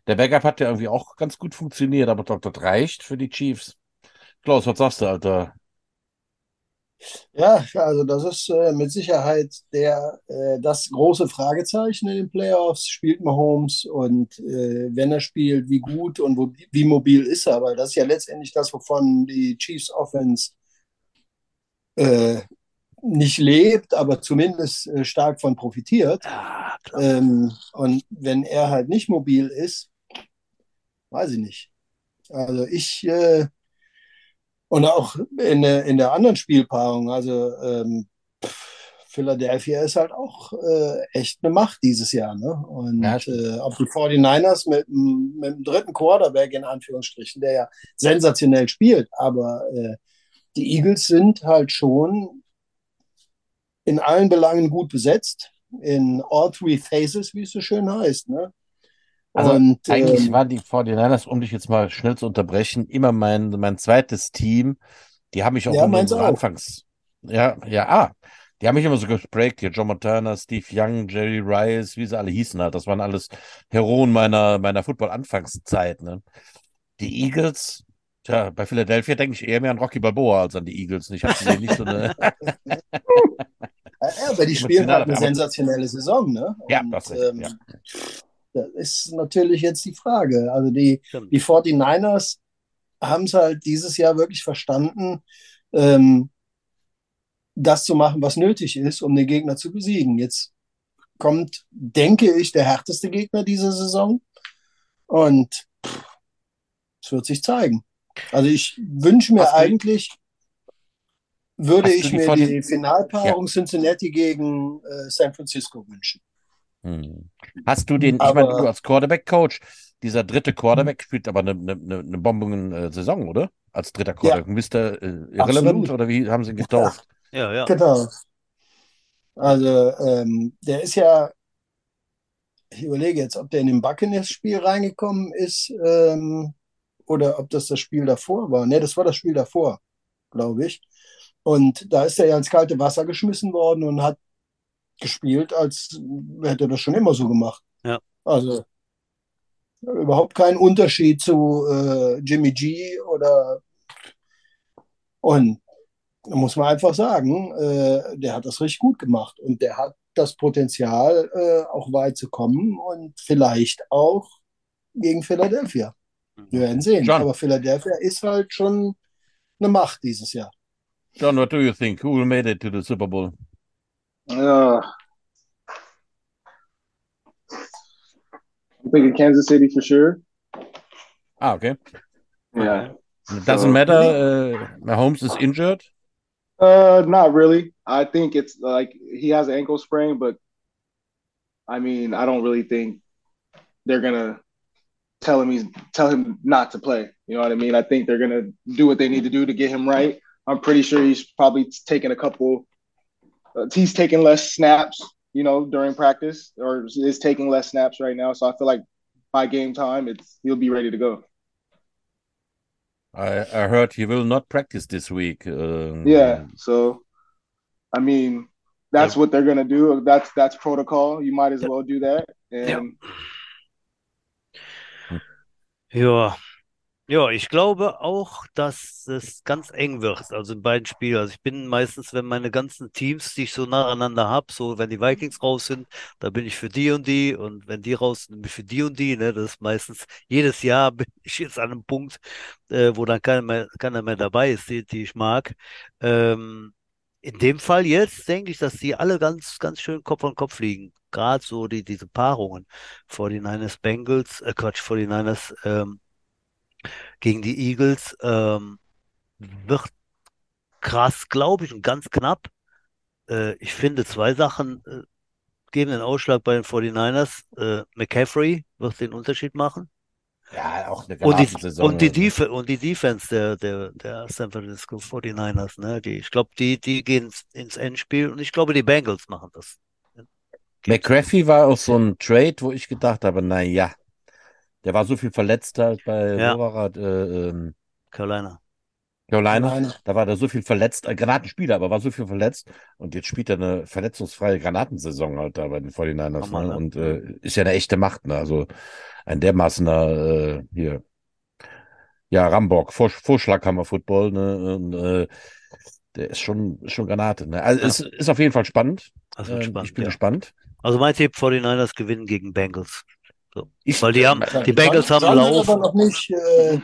der Backup hat ja irgendwie auch ganz gut funktioniert, aber doch, das reicht für die Chiefs. Klaus, was sagst du, Alter? Ja, also das ist äh, mit Sicherheit der, äh, das große Fragezeichen in den Playoffs. Spielt Mahomes und äh, wenn er spielt, wie gut und wo, wie mobil ist er? Weil das ist ja letztendlich das, wovon die Chiefs Offense äh, nicht lebt, aber zumindest äh, stark von profitiert. Ja. Ähm, und wenn er halt nicht mobil ist, weiß ich nicht. Also ich äh, und auch in der, in der anderen Spielpaarung, also ähm, Philadelphia ist halt auch äh, echt eine Macht dieses Jahr. Ne? Und Ja, äh, ob die 49ers mit, dem- mit dem dritten Quarterback in Anführungsstrichen, der ja sensationell spielt, aber äh, die Eagles sind halt schon in allen Belangen gut besetzt, in all three phases, wie es so schön heißt. Ne? Also Und, eigentlich ähm, waren die 49ers, um dich jetzt mal schnell zu unterbrechen, immer mein, mein zweites Team. Die haben mich auch Ja, den auch. Anfangs. Ja, ja, ah. Die haben mich immer so gesprägt, hier John Montana, Steve Young, Jerry Rice, wie sie alle hießen halt. Das waren alles Heroen meiner, meiner Football-Anfangszeit, ne? Die Eagles, tja, bei Philadelphia denke ich eher mehr an Rocky Balboa als an die Eagles. Ich habe sie nicht so eine. Ja, aber die spielen halt eine sensationelle Saison, ne? Ja, Und, das ist, ähm, ja. Das ist natürlich jetzt die Frage. Also die, Stimmt. die 49ers haben es halt dieses Jahr wirklich verstanden, ähm, das zu machen, was nötig ist, um den Gegner zu besiegen. Jetzt kommt, denke ich, der härteste Gegner dieser Saison. Und es wird sich zeigen. Also ich wünsche mir du- eigentlich, würde Hast ich die mir 40 die Finalpaarung Cincinnati gegen äh, San Francisco wünschen. Hm. Hast du den, ich Aber- meine, du als Quarterback-Coach, dieser dritte Quarterback spielt aber eine, eine, eine Bomben-Saison, oder? Als dritter Quarterback. Mr. Äh, Irrelevant Absolut. oder wie haben sie ihn getauft? Ja, ja. Genau. Also, ähm, der ist ja, ich überlege jetzt, ob der in den Buccaneers-Spiel reingekommen ist ähm, oder ob das das Spiel davor war. Ne, das war das Spiel davor, glaube ich. Und da ist er ja ins kalte Wasser geschmissen worden und hat gespielt, als hätte er das schon immer so gemacht. Ja. Also überhaupt kein Unterschied zu äh, Jimmy G oder und da muss man einfach sagen, äh, der hat das richtig gut gemacht und der hat das Potenzial, äh, auch weit zu kommen und vielleicht auch gegen Philadelphia. Wir werden sehen. John. Aber Philadelphia ist halt schon eine Macht dieses Jahr. John, what do you think? Who made it to the Super Bowl? Uh, I'm thinking Kansas City for sure. Ah, okay. Yeah. It doesn't So- matter. Uh, Mahomes is injured. Uh, not really. I think it's like he has an ankle sprain, but I mean, I don't really think they're gonna tell him he's tell him not to play. You know what I mean? I think they're gonna do what they need to do to get him right. I'm pretty sure he's probably taking a couple. Uh, he's taking less snaps, you know, during practice, or is taking less snaps right now. So I feel like by game time, it's he'll be ready to go. I, I heard he will not practice this week. Um, Yeah. So, I mean, that's Yeah. what they're gonna do. That's that's protocol. You might as well do that. And Ja. Ja, ich glaube auch, dass es ganz eng wird, also in beiden Spielen. Also ich bin meistens, wenn meine ganzen Teams, die ich so nacheinander habe, so wenn die Vikings raus sind, da bin ich für die und die und wenn die raus sind, bin ich für die und die. Ne? Das ist meistens, jedes Jahr bin ich jetzt an einem Punkt, äh, wo dann keiner mehr, keiner mehr dabei ist, die, die ich mag. Ähm, in dem Fall jetzt denke ich, dass die alle ganz, ganz schön Kopf an Kopf liegen. Gerade so die, diese Paarungen. 49ers Bengals, äh Quatsch, 49ers ähm, gegen die Eagles ähm, wird krass, glaube ich, und ganz knapp. Äh, ich finde, zwei Sachen äh, geben den Ausschlag bei den 49ers. Äh, McCaffrey wird den Unterschied machen. Ja, auch eine Und die, Granatensaison. und die, also. Def und die Defense der, der, der San Francisco 49ers, ne? Die, ich glaube, die, die gehen ins, Endspiel und ich glaube, die Bengals machen das. McCraffy war auch so ein Trade, wo ich gedacht habe, na ja, der war so viel verletzt halt bei Ja. wo war er, äh, ähm, Carolina. Carolina. Carolina. Da war der so viel verletzt, äh, Granatenspieler, aber war so viel verletzt und jetzt spielt er eine verletzungsfreie Granatensaison halt da bei den 49ers. Hammer, Ne? ne? Und äh, ist ja eine echte Macht, ne? Also ein dermaßener äh, hier. Ja, Rambock, Vor Vorschlaghammer Football, ne? Und, äh, der ist schon, schon Granate. Ne? Also Ja. es ist auf jeden Fall spannend. Das wird Ähm, spannend. ich bin ja. gespannt. Also mein Tipp, 49ers gewinnen gegen Bengals. Ich, Weil die haben, die Bengals haben John hat Lauf. aber noch nicht äh,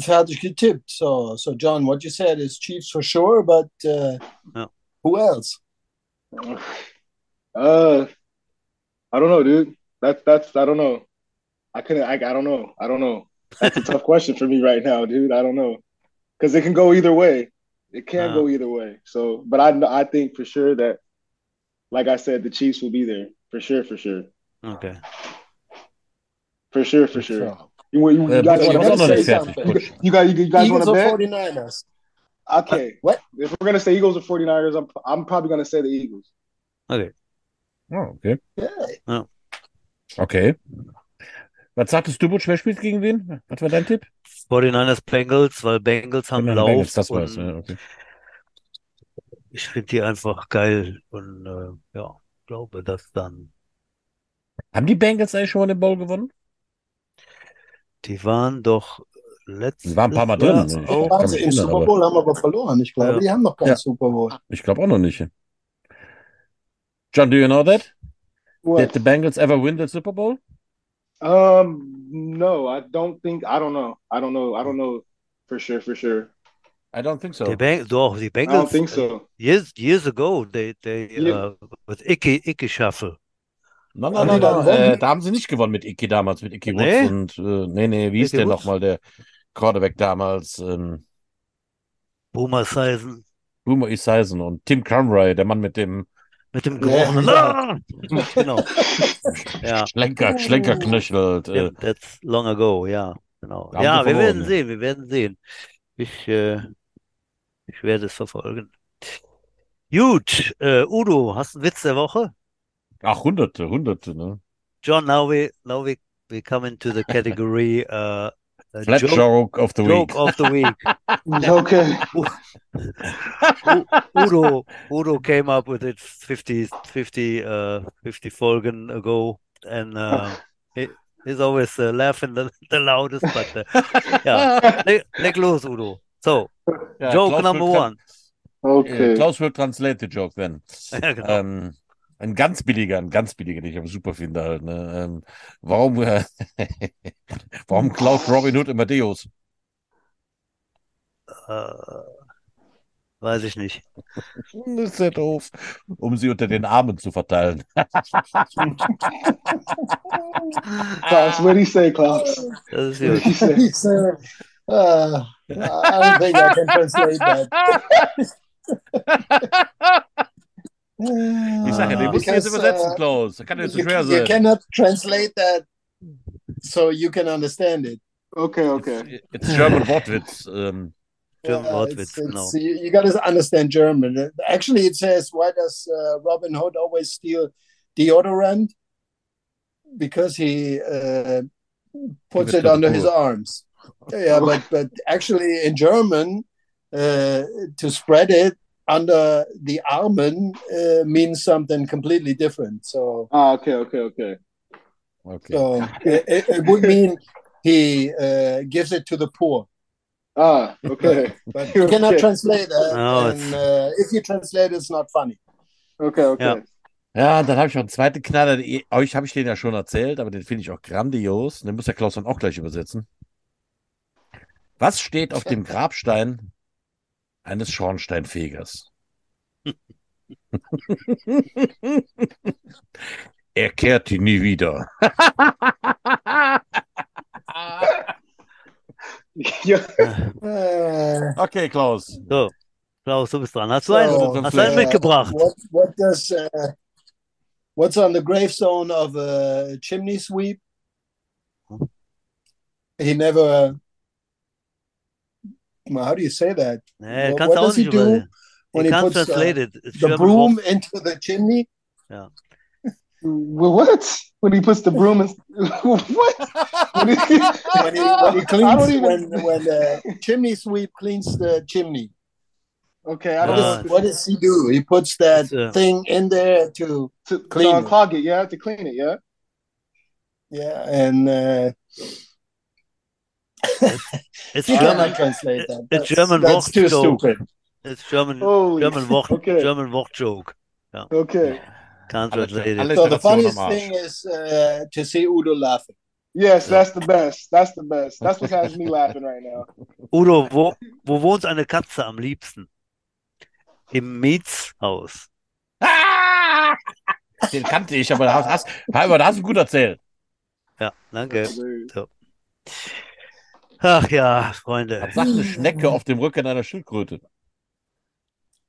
fertig getippt. So, so John, what you said is Chiefs for sure, but uh, Ja. who else? Uh, I don't know, dude. That's that's I don't know. I couldn't. I, I don't know. I don't know. That's a tough question for me right now, dude. I don't know because it can go either way. It can Uh. go either way. So, but I I think for sure that, like I said, the Chiefs will be there for sure, for sure, Okay. For sure, for sure. So, You, you, you guys want to say something. You guys, you guys Eagles want to or bet? 49ers? Okay. What? If we're gonna say Eagles or 49ers, I'm I'm probably gonna say the Eagles. Okay. Oh, okay. Yeah. Okay. Was sagtest du, Butch? Wer spielt gegen wen? Was war dein Tipp? 49ers Bengals, weil Bengals haben Genau, Lauf Bengals, das war's. und Ja, okay. ich finde die einfach geil und äh, ja, glaube, dass dann Haben die Bengals eigentlich schon mal den Bowl gewonnen? Die waren doch letztes Die waren ein paar Mal drin. Ich kann Waren sie mich im erinnern, Super aber Bowl, haben aber verloren. Ich glaube, Ja. die haben noch keinen Ja. Super Bowl. ich glaube auch noch nicht. John, do you know that? Did What? the Bengals ever win the Super Bowl? Um, no, I don't think. I don't know. I don't know. I don't know for sure. For sure. I don't think so. Die Beng doch, die I don't Bengals think so. years years ago, they they Yeah. uh, with Icky Icky Shuffle. Nein, nein, nein, nein. Äh, da haben sie nicht gewonnen mit Icky damals, mit Icky Woods Nee? und äh, nee, nee, wie hieß der nochmal, der Quarterback damals? Ähm, Boomer Sizen Boomer Esiason und Tim Crumray, der Mann mit dem mit dem gebrochenen. ja. Genau. Ja, Schlenker, Schlenkerknöchel. Äh, stimmt, that's long ago, ja, genau. Haben Ja, wir werden sehen, wir werden sehen. Ich, äh, ich werde es verfolgen. Gut, äh, Udo, hast du einen Witz der Woche? Ach, hunderte, hunderte, ne? John, now we now we we come into the category uh, Flat joke, Joke of the joke Week. of the week. Okay. Udo Udo came up with it 50 50 uh 50 Folgen ago and uh he, he's always uh, laughing the, the loudest but uh, ja leg, leg los Udo so Ja, joke Klaus number one Äh, Okay. Klaus will translate the joke then. ja, genau. Ähm, ein ganz billiger, ein ganz billiger, den ich aber super finde halt. Ne? Ähm, warum, äh, warum klaut Robin Hood immer Deos? äh, weiß ich nicht Das ist ja doof. Um sie unter den Armen zu verteilen. Klaus, what do you say, Klaus? das ist gut uh, I don't think I can translate that. Ich sage ja, den musst du jetzt Because, übersetzen, uh, Klaus. Das kann ja nicht so you, schwer you cannot translate that so you can understand it. Okay, okay. It's German Wortwitz. Ähm, German Yeah, Wortwitz, it's, it's, genau. you, you got to understand German. Actually, it says, "Why does uh, Robin Hood always steal deodorant?" Because he uh, puts it it to the under his arms. Yeah, but but actually in German, uh, to spread it under the Armen uh, means something completely different. So Ah, okay, okay, okay. okay. so it, it, would mean he uh, gives it to the poor. Ah, okay. But you cannot Okay. translate that. No, and uh, if you translate, it's not funny. Okay, okay. Ja. Ja, dann habe ich noch einen zweiten Knaller. Euch habe ich den ja schon erzählt, aber den finde ich auch grandios. Den muss der Klaus dann auch gleich übersetzen. Was steht auf dem Grabstein eines Schornsteinfegers? er kehrte nie wieder. Okay, Klaus. So, Klaus, du bist dran. Hast du So, einen? Hast einen uh, mitgebracht? what what does uh, what's on the gravestone of a chimney sweep? He never. Well, how do you say that? Nee, What- what does he do übersetzen. when You he can't puts, uh, translate it. The broom word. into the chimney. Well, what? When he puts the broom in what? When he, When he, when he I cleans don't even. when when the chimney sweep cleans the chimney. okay, I What, don't Uh, does, what does he do? He puts that uh, thing in there to to, to clean it. unclog it. Yeah, to clean it. Yeah. yeah, and uh, It's German. that. It's That's, German that's too joke. stupid. It's German. Holy. German Wort. Okay. German Wort joke. Okay. Can't translate it. So the funniest thing is uh, to see Udo laughing. Yes, that's the best. That's the best. That's what has me laughing right now. Udo, wo, wo wohnt eine Katze am liebsten? Im Mietshaus. Ah! Den kannte ich, aber da hast, aber da hast du gut erzählt. Ja, danke. Dude. Ach ja, Freunde. Was sagt eine Schnecke auf dem Rücken einer Schildkröte?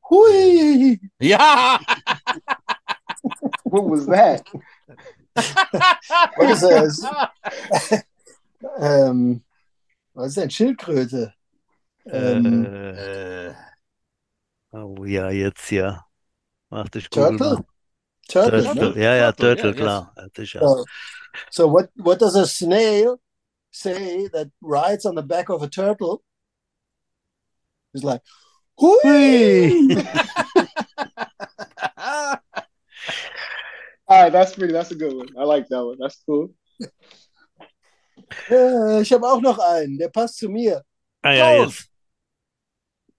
Hui! Ja! What was that? What is this? ähm, was ist denn Schildkröte? Ähm, Äh, oh ja, jetzt ja. Mach dich Turtle? gut. Turtle, Turtle. ne? Ja, ja, Turtle, Turtle, ja, klar. Ja, sicher. So, so what, what does a snail say that rides on the back of a turtle? It's like, hui! All right, that's pretty. That's a good one. I like that one. That's cool. Äh, ich habe auch noch einen, der passt zu mir. Ah ja, jetzt.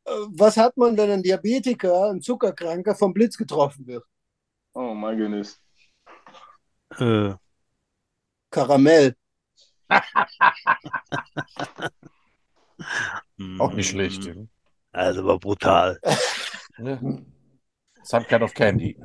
Äh, Was hat man, wenn ein Diabetiker, ein Zuckerkranker vom Blitz getroffen wird? Oh my goodness. Äh, Karamell. Auch nicht schlecht. Also war brutal. Ja. Some kind of candy.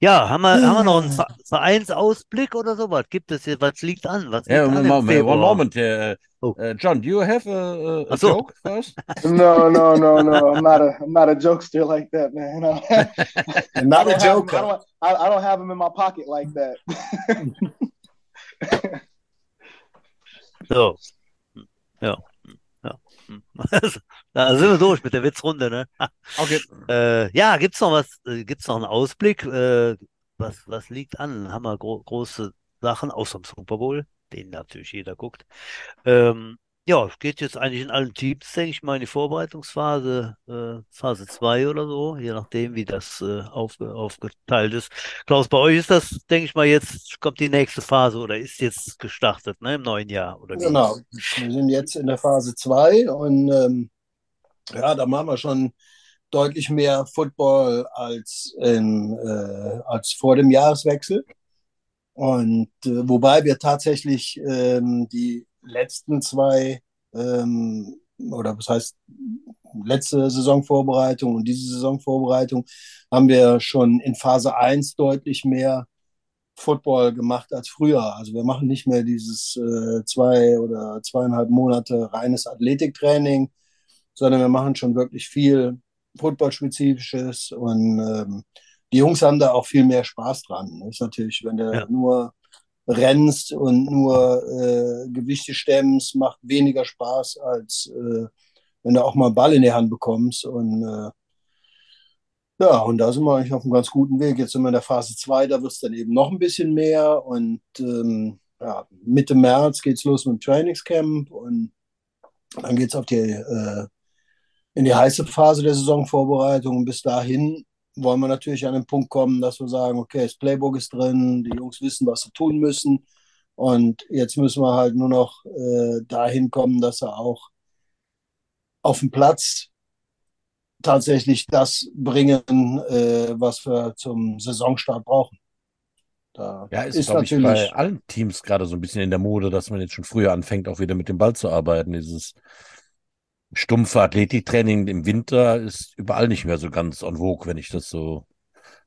Ja, haben wir, haben wir noch einen Ver- Vereinsausblick oder so? Was gibt es hier? Was liegt an? Was Yeah, liegt an one im moment, one moment. Uh, uh, John, do you have a, a, so. joke first? No, no, no, no. I'm not a. I'm not a jokester like that, man. I Not a don't have I joker. don't. I, I don't have them in my pocket like that. So. Ja. ja. Da sind wir durch mit der Witzrunde, ne? Okay. Äh, ja, gibt's noch was? Äh, gibt's noch einen Ausblick? Äh, was, was liegt an? Haben wir gro große Sachen, außer dem Super Bowl, den natürlich jeder guckt. Ähm, ja, es geht jetzt eigentlich in allen Teams, denke ich mal, in die Vorbereitungsphase, äh, Phase 2 oder so, je nachdem, wie das äh, aufge aufgeteilt ist. Klaus, bei euch ist das, denke ich mal, jetzt kommt die nächste Phase oder ist jetzt gestartet, ne, im neuen Jahr oder wie? Genau. Wir sind jetzt in der Phase 2 und ähm, ja, da machen wir schon deutlich mehr Football als, in, äh, als vor dem Jahreswechsel. Und äh, wobei wir tatsächlich ähm, die letzten zwei ähm, oder was heißt letzte Saisonvorbereitung und diese Saisonvorbereitung haben wir schon in Phase 1 deutlich mehr Football gemacht als früher. Also wir machen nicht mehr dieses äh, zwei oder zweieinhalb Monate reines Athletiktraining, sondern wir machen schon wirklich viel Football-spezifisches und ähm, die Jungs haben da auch viel mehr Spaß dran. Das ist natürlich, wenn du Ja. nur rennst und nur äh, Gewichte stemmst, macht weniger Spaß, als äh, wenn du auch mal einen Ball in die Hand bekommst. Und äh, ja, und da sind wir eigentlich auf einem ganz guten Weg. Jetzt sind wir in der Phase 2, da wird es dann eben noch ein bisschen mehr. Und ähm, ja, Mitte März geht es los mit dem Trainingscamp und dann geht es auf die, äh, in die heiße Phase der Saisonvorbereitung. Und bis dahin wollen wir natürlich an den Punkt kommen, dass wir sagen, okay, das Playbook ist drin, die Jungs wissen, was sie tun müssen. Und jetzt müssen wir halt nur noch äh, dahin kommen, dass er auch auf dem Platz tatsächlich das bringen, äh, was wir zum Saisonstart brauchen. Da ja, ist, ist glaube ich, bei allen Teams gerade so ein bisschen in der Mode, dass man jetzt schon früher anfängt, auch wieder mit dem Ball zu arbeiten. Dieses stumpfe Athletiktraining im Winter ist überall nicht mehr so ganz en vogue, wenn ich das so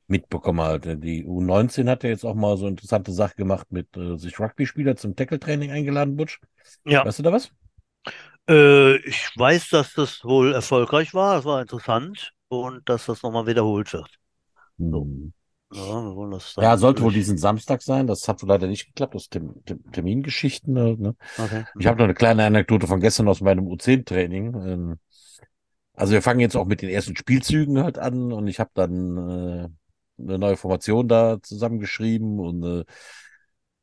mitbekommen habe. Die U19 hat ja jetzt auch mal so interessante Sache gemacht mit äh, sich Rugby-Spieler zum Tackle-Training eingeladen, Butch. Ja. Weißt du da was? Äh, ich weiß, dass das wohl erfolgreich war. Es war interessant und dass das nochmal wiederholt wird. Hm. Ja, wir wollen das ja, sollte wohl diesen Samstag sein. Das hat wohl leider nicht geklappt, aus Tem Tem Termingeschichten. Ne? Okay. Ich habe noch eine kleine Anekdote von gestern aus meinem U10-Training. Ähm, also wir fangen jetzt auch mit den ersten Spielzügen halt an und ich habe dann äh, eine neue Formation da zusammengeschrieben und äh,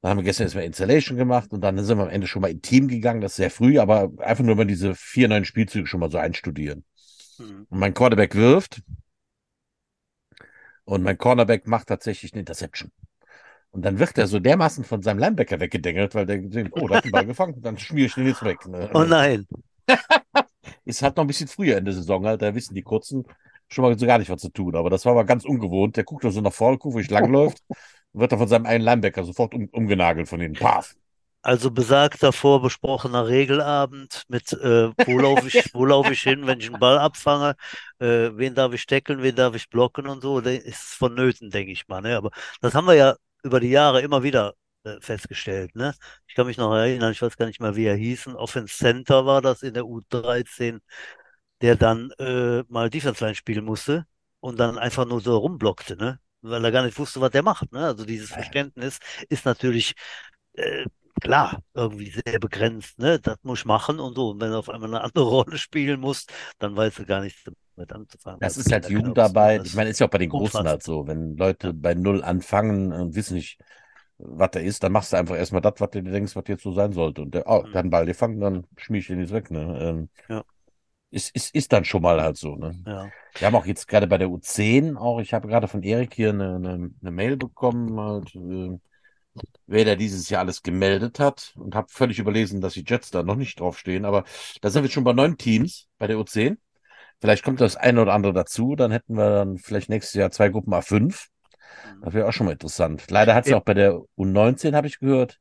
dann haben wir gestern erstmal Installation gemacht und dann sind wir am Ende schon mal in Team gegangen, das ist sehr früh, aber einfach nur mal diese vier neuen Spielzüge schon mal so einstudieren. Mhm. Und mein Quarterback wirft und mein Cornerback macht tatsächlich eine Interception. Und dann wird er so dermaßen von seinem Linebacker weggedengelt, weil der denkt, oh, da hat den Ball gefangen, dann schmiere ich den jetzt weg. Ne? Oh nein. ist halt noch ein bisschen früher in der Saison, halt, da wissen die Kurzen schon mal so gar nicht was zu tun. Aber das war aber ganz ungewohnt. Der guckt da so nach vorne, guckt, wo ich langläuft, wird er von seinem einen Linebacker sofort um, umgenagelt von denen. Paf. Also besagter vorbesprochener Regelabend mit äh, wo laufe ich, wo laufe ich hin, wenn ich einen Ball abfange, äh, wen darf ich deckeln, wen darf ich blocken und so, das ist vonnöten, denke ich mal. Ne? Aber das haben wir ja über die Jahre immer wieder äh, festgestellt. Ne? Ich kann mich noch erinnern, ich weiß gar nicht mehr, wie er hieß, ein Offense Center war das in der U13, der dann äh, mal Defense Line spielen musste und dann einfach nur so rumblockte, ne? weil er gar nicht wusste, was der macht. Ne? Also dieses Verständnis ist natürlich äh, klar, irgendwie sehr begrenzt, ne? Das muss ich machen und so. Und wenn du auf einmal eine andere Rolle spielen musst, dann weißt du gar nichts damit anzufangen. Das ist halt Jugendarbeit. Ich meine, ist ja auch bei den Großen halt so. Wenn Leute bei Null anfangen und wissen nicht, was da ist, dann machst du einfach erstmal das, was du denkst, was jetzt so sein sollte. Und der, oh, mhm. dann Ball gefangen, dann schmier ich den jetzt weg, ne? Ähm, ja. Ist, ist, ist dann schon mal halt so, ne? Ja. Wir haben auch jetzt gerade bei der U10 auch, ich habe gerade von Erik hier eine, eine, eine Mail bekommen, halt, äh, wer da dieses Jahr alles gemeldet hat und habe völlig überlesen, dass die Jets da noch nicht draufstehen. Aber da sind wir schon bei neun Teams bei der U10. Vielleicht kommt das eine oder andere dazu. Dann hätten wir dann vielleicht nächstes Jahr zwei Gruppen A5. Mhm. Das wäre auch schon mal interessant. Leider hat es ja. auch bei der U19, habe ich gehört,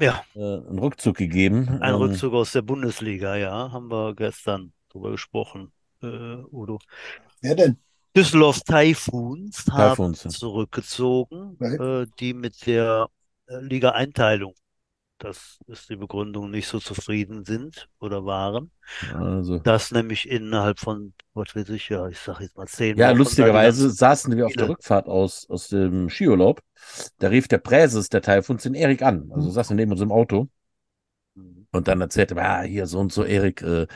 ja. Äh, einen Rückzug gegeben. Ein ähm, Rückzug aus der Bundesliga, ja. Haben wir gestern drüber gesprochen, äh, Udo. Wer denn? Düsseldorf Typhoons haben zurückgezogen, äh, die mit der Liga-Einteilung. Das ist die Begründung, nicht so zufrieden sind oder waren. Also. Das nämlich innerhalb von, was weiß ich, ja, ich sag jetzt mal zehn Ja, Wochen lustigerweise saßen wir auf der Rückfahrt aus, aus dem Skiurlaub. Da rief der Präses der Teil von den Erik an. Also saßen neben uns im Auto. Mhm. Und dann erzählte er, ah, hier so und so, Erik, äh,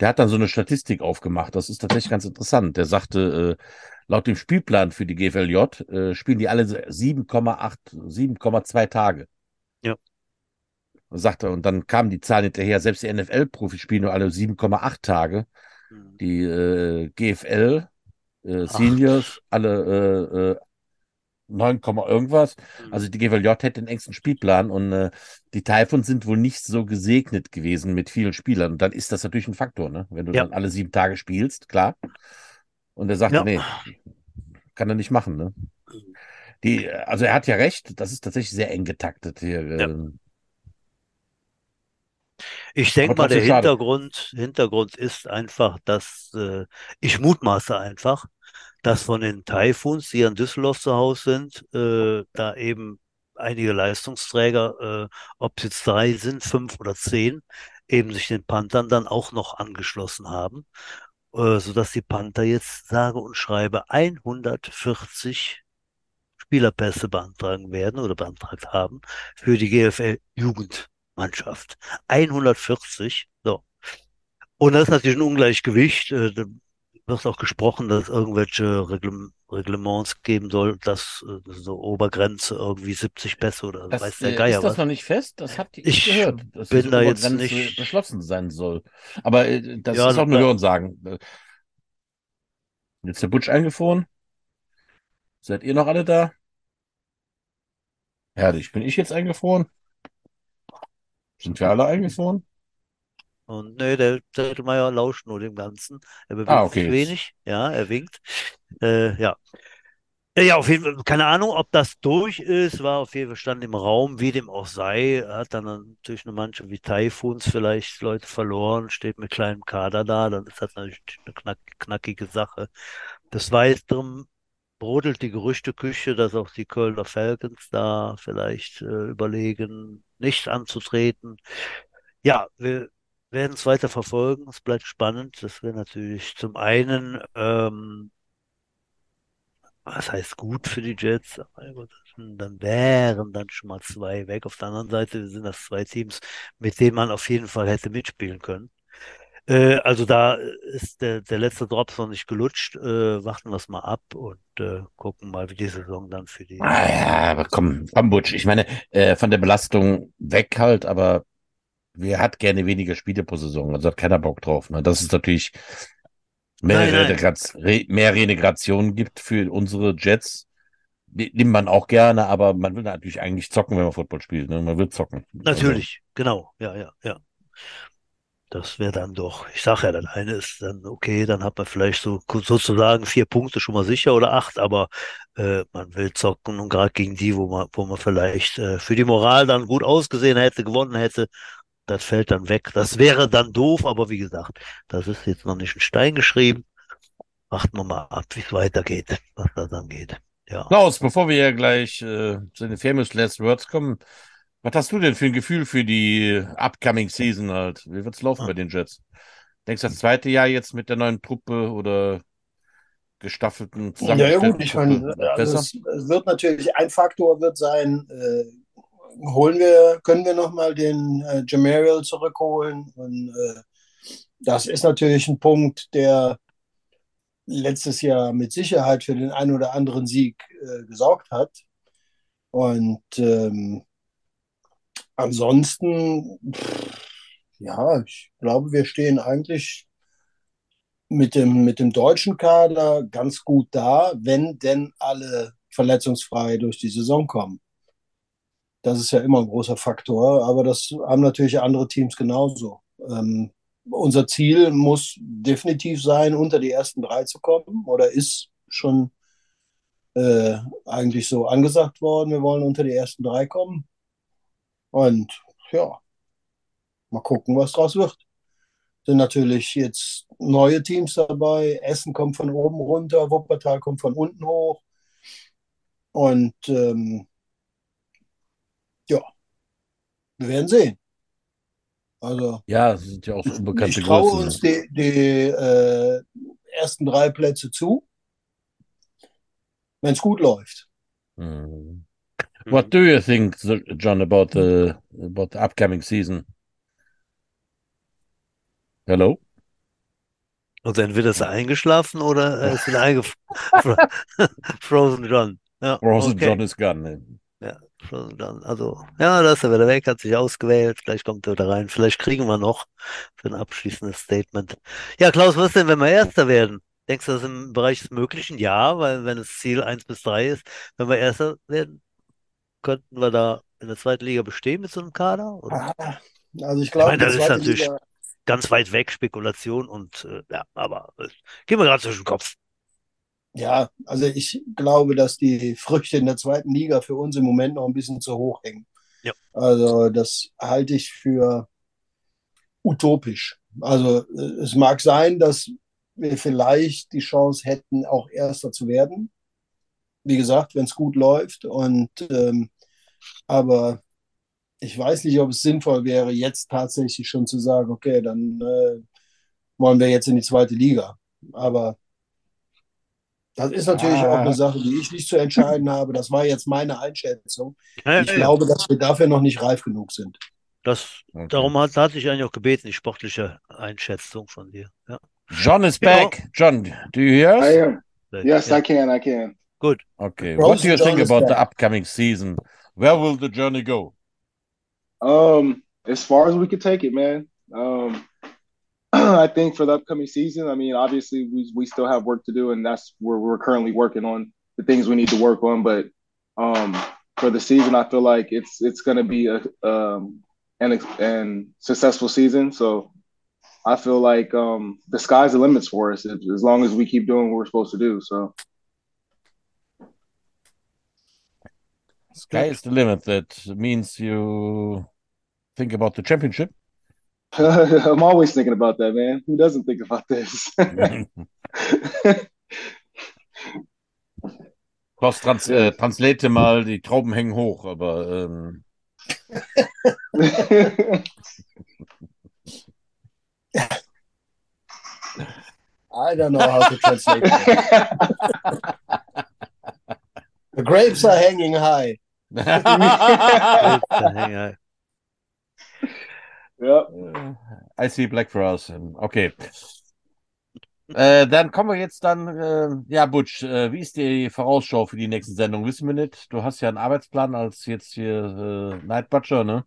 der hat dann so eine Statistik aufgemacht. Das ist tatsächlich ganz interessant. Der sagte, äh, laut dem Spielplan für die GFLJ äh, spielen die alle 7,8, 7,2 Tage. Ja. Sagt er, und dann kamen die Zahlen hinterher, selbst die NFL-Profis spielen nur alle 7,8 Tage. Mhm. Die äh, GFL, äh, Seniors, alle äh, 9, äh, irgendwas. Mhm. Also die GFLJ hätte den engsten Spielplan und äh, die Typhons sind wohl nicht so gesegnet gewesen mit vielen Spielern. Und dann ist das natürlich ein Faktor, ne? Wenn du ja. dann alle sieben Tage spielst, klar. Und er sagte, ja. nee, kann er nicht machen. Ne? Die, also er hat ja recht, das ist tatsächlich sehr eng getaktet hier. Ja. Ähm. Ich denke mal, der Hintergrund, Hintergrund ist einfach, dass äh, ich mutmaße einfach, dass von den Typhoons, die an Düsseldorf zu Hause sind, äh, da eben einige Leistungsträger, äh, ob es jetzt drei sind, fünf oder zehn, eben sich den Panthern dann auch noch angeschlossen haben äh, sodass die Panther jetzt sage und schreibe 140 Spielerpässe beantragen werden oder beantragt haben für die GFL Jugendmannschaft. 140. So. Und das ist natürlich ein Ungleichgewicht. Äh, wird auch gesprochen, dass es irgendwelche Regl Reglements geben soll, dass äh, so Obergrenze irgendwie 70 Pässe oder das, weiß der Geier Ist das was. noch nicht fest? Das habt ihr ich gehört, dass bin da jetzt nicht beschlossen sein soll. Aber äh, das ja, ist auch nur Hören sagen. Jetzt der Butch eingefroren. Seid ihr noch alle da? Herrlich. Bin ich jetzt eingefroren? Sind wir alle eingefroren? Und nee, der Zettelmeier lauscht nur dem Ganzen. Er bewegt Ah, okay, sich wenig. Ja, er winkt. Äh, ja. Ja, Ja, auf jeden Fall, keine Ahnung, ob das durch ist, war auf jeden Fall stand im Raum, wie dem auch sei, hat dann natürlich eine Mannschaft wie Taifuns vielleicht Leute verloren, steht mit kleinem Kader da, dann ist das natürlich eine knack, knackige Sache. Des Weiteren brodelt die Gerüchteküche, dass auch die Kölner Falcons da vielleicht äh, überlegen, nicht anzutreten. Ja, wir werden es weiter verfolgen, es bleibt spannend. Das wäre natürlich zum einen ähm, was heißt gut für die Jets? Dann wären dann schon mal zwei weg. Auf der anderen Seite sind das zwei Teams, mit denen man auf jeden Fall hätte mitspielen können. Äh, also da ist der, der letzte Drops noch nicht gelutscht. Äh, warten wir es mal ab und äh, gucken mal, wie die Saison dann für die. Ah ja, aber komm, komm, Butch. Ich meine, äh, von der Belastung weg halt, aber wer hat gerne weniger Spiele pro Saison? Also hat keiner Bock drauf. Ne? Das ist natürlich mehr, Nein. Renegraz- Re mehr Renegration gibt für unsere Jets. Nimmt man auch gerne, aber man will natürlich eigentlich zocken, wenn man Football spielt. Ne? Man will zocken. Natürlich, genau, ja, ja, ja. Das wäre dann doch, ich sage ja, das eine ist dann okay, dann hat man vielleicht so sozusagen vier Punkte schon mal sicher oder acht, aber äh, man will zocken und gerade gegen die, wo man, wo man vielleicht äh, für die Moral dann gut ausgesehen hätte, gewonnen hätte, das fällt dann weg. Das wäre dann doof, aber wie gesagt, das ist jetzt noch nicht in Stein geschrieben. Warten wir mal ab, wie es weitergeht, was da dann geht. Ja. Klaus, bevor wir ja gleich äh, zu den famous last words kommen, was hast du denn für ein Gefühl für die upcoming Season halt? Wie wird's laufen bei den Jets? Denkst du das zweite Jahr jetzt mit der neuen Truppe oder gestaffelten Ja, ja gut, ich meine, also es, es wird natürlich ein Faktor wird sein, äh, holen wir, können wir nochmal den äh, Jamariel zurückholen und äh, das ist natürlich ein Punkt, der letztes Jahr mit Sicherheit für den einen oder anderen Sieg äh, gesorgt hat. Und ähm, ansonsten, pff, ja, ich glaube, wir stehen eigentlich mit dem, mit dem deutschen Kader ganz gut da, wenn denn alle verletzungsfrei durch die Saison kommen. Das ist ja immer ein großer Faktor, aber das haben natürlich andere Teams genauso. Ähm, unser Ziel muss definitiv sein, unter die ersten drei zu kommen oder ist schon äh, eigentlich so angesagt worden. Wir wollen unter die ersten drei kommen. Und ja, mal gucken, was draus wird. Sind natürlich jetzt neue Teams dabei. Essen kommt von oben runter, Wuppertal kommt von unten hoch. Und ähm, ja, wir werden sehen. Also Ja, es sind ja auch so unbekannte ich traue Größen. uns die, die äh, ersten drei Plätze zu, wenn es gut läuft. Mhm. What do you think, John, about the about the upcoming season? Hello? Also entweder ist er eingeschlafen oder er ist wieder eingefroren. Frozen John. Ja, Frozen okay. John is gone. Also, ja, da ist er wieder weg, hat sich ausgewählt. Vielleicht kommt er wieder rein. Vielleicht kriegen wir noch für ein abschließendes Statement. Ja, Klaus, was denn, wenn wir Erster werden? Denkst du, das ist im Bereich des Möglichen? Ja, weil wenn das Ziel 1 bis 3 ist, wenn wir Erster werden, könnten wir da in der zweiten Liga bestehen mit so einem Kader? Oder? Also ich glaube, meine, das ist natürlich- Liga, Ganz weit weg, Spekulation und äh, ja, aber äh, gehen wir gerade zwischen den Kopf. Ja, also ich glaube, dass die Früchte in der zweiten Liga für uns im Moment noch ein bisschen zu hoch hängen. Ja. Also das halte ich für utopisch. Also äh, es mag sein, dass wir vielleicht die Chance hätten, auch Erster zu werden. Wie gesagt, wenn es gut läuft. Und ähm, aber ich weiß nicht, ob es sinnvoll wäre, jetzt tatsächlich schon zu sagen, okay, dann äh, wollen wir jetzt in die zweite Liga. Aber das ist natürlich Ah. auch eine Sache, die ich nicht zu entscheiden habe. Das war jetzt meine Einschätzung. Ja, Ich ja, glaube, dass wir dafür noch nicht reif genug sind. das, Okay. darum hat, hat sich eigentlich auch gebeten, die sportliche Einschätzung von dir. Ja, John is Ja. back. John, do you hear I us? am. vielleicht, Yes, ja. I can. I can. Gut. Okay. What do you John think about the back. upcoming season? Where will the journey go? Um, as far as we could take it, man. Um, I think for the upcoming season, I mean, obviously we we still have work to do, and that's where we're currently working on the things we need to work on. But um, for the season, I feel like it's it's going to be a um, and and successful season. So I feel like um, the sky's the limits for us as long as we keep doing what we're supposed to do. So. Sky is the limit. That means you think about the championship. I'm always thinking about that, man. Who doesn't think about this? Klaus, trans äh, translate mal, die Trauben hängen hoch, aber ähm... I don't know how to translate that. the grapes are hanging high. Ja. I see Black Frost. Okay. Äh, dann kommen wir jetzt dann, äh, ja, Butch, äh, wie ist die Vorausschau für die nächsten Sendungen? Wissen wir nicht. Du hast ja einen Arbeitsplan als jetzt hier äh, Night Butcher, ne?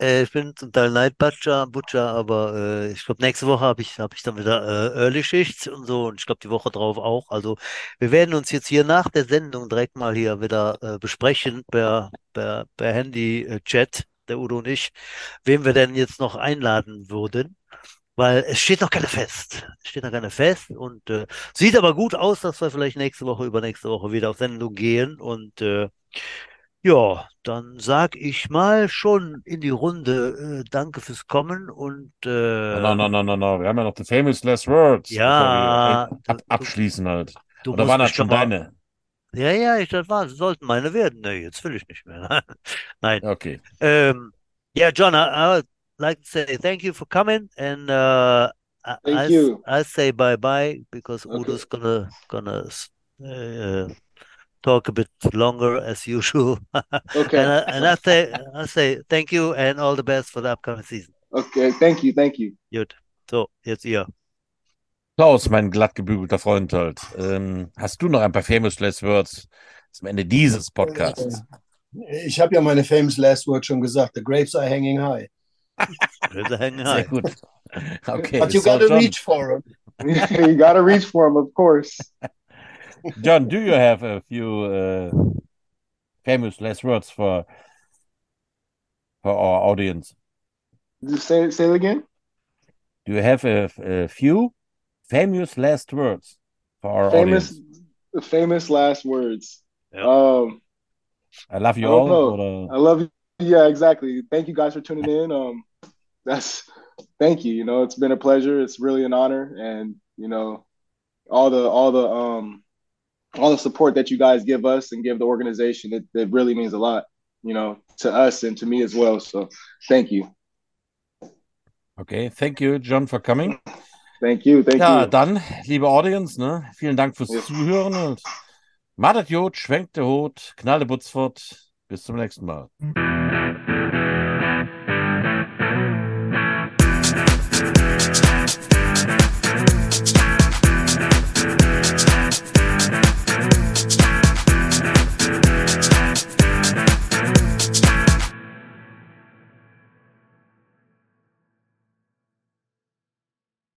Äh, ich bin zum Teil Night Butcher, Butcher, aber äh, ich glaube, nächste Woche habe ich, hab ich dann wieder äh, Early Schicht und so und ich glaube, die Woche drauf auch. Also wir werden uns jetzt hier nach der Sendung direkt mal hier wieder äh, besprechen per, per, per Handy-Chat, der Udo und ich, wen wir denn jetzt noch einladen würden. Weil es steht noch keine fest. Es steht noch keine fest und äh, sieht aber gut aus, dass wir vielleicht nächste Woche, übernächste Woche wieder auf Sendung gehen. Und äh, ja, dann sag ich mal schon in die Runde äh, Danke fürs Kommen und äh, No, no, no, no, no. Wir haben ja noch the famous last words. Ja, ab, abschließen halt. du Oder waren das mich schon mal- deine? Ja, ja, ich das war, sollten meine werden. Nee, jetzt will ich nicht mehr. Nein. Okay. Um, yeah, John, I, I would like to say thank you for coming, and uh, I, Thank I, you. I say bye bye because Okay. Udo's gonna gonna uh, talk a bit longer as usual. Okay. and I, and I say I say thank you and all the best for the upcoming season. Okay. Thank you. Thank you. Gut. So, jetzt ihr. Klaus, mein glatt gebügelter Freund halt. Ähm, hast du noch ein paar famous last words zum Ende dieses Podcasts? Ich habe ja meine famous last word schon gesagt. The grapes are hanging high. Sehr high. gut. Okay. But you gotta John, reach for them. you gotta reach for them, of course. John, do you have a few uh, famous last words for for our audience? Just say say it again. Do you have a, a few famous last words for our famous, audience? famous last words. Yeah. Um, I love you I all. know. Or, I love you. Yeah, exactly. Thank you guys for tuning in. Um, that's thank you. You know, it's been a pleasure. It's really an honor, and you know, all the all the um all the support that you guys give us and give the organization. It, it really means a lot. You know, to us and to me as well. So, thank you. okay, thank you, John, for coming. Thank you. Thank Ja, you. dann, liebe Audience, ne, vielen Dank fürs Ja. Zuhören und madet Jod, schwenkt der Hut, knalle Butzfort. Bis zum nächsten Mal.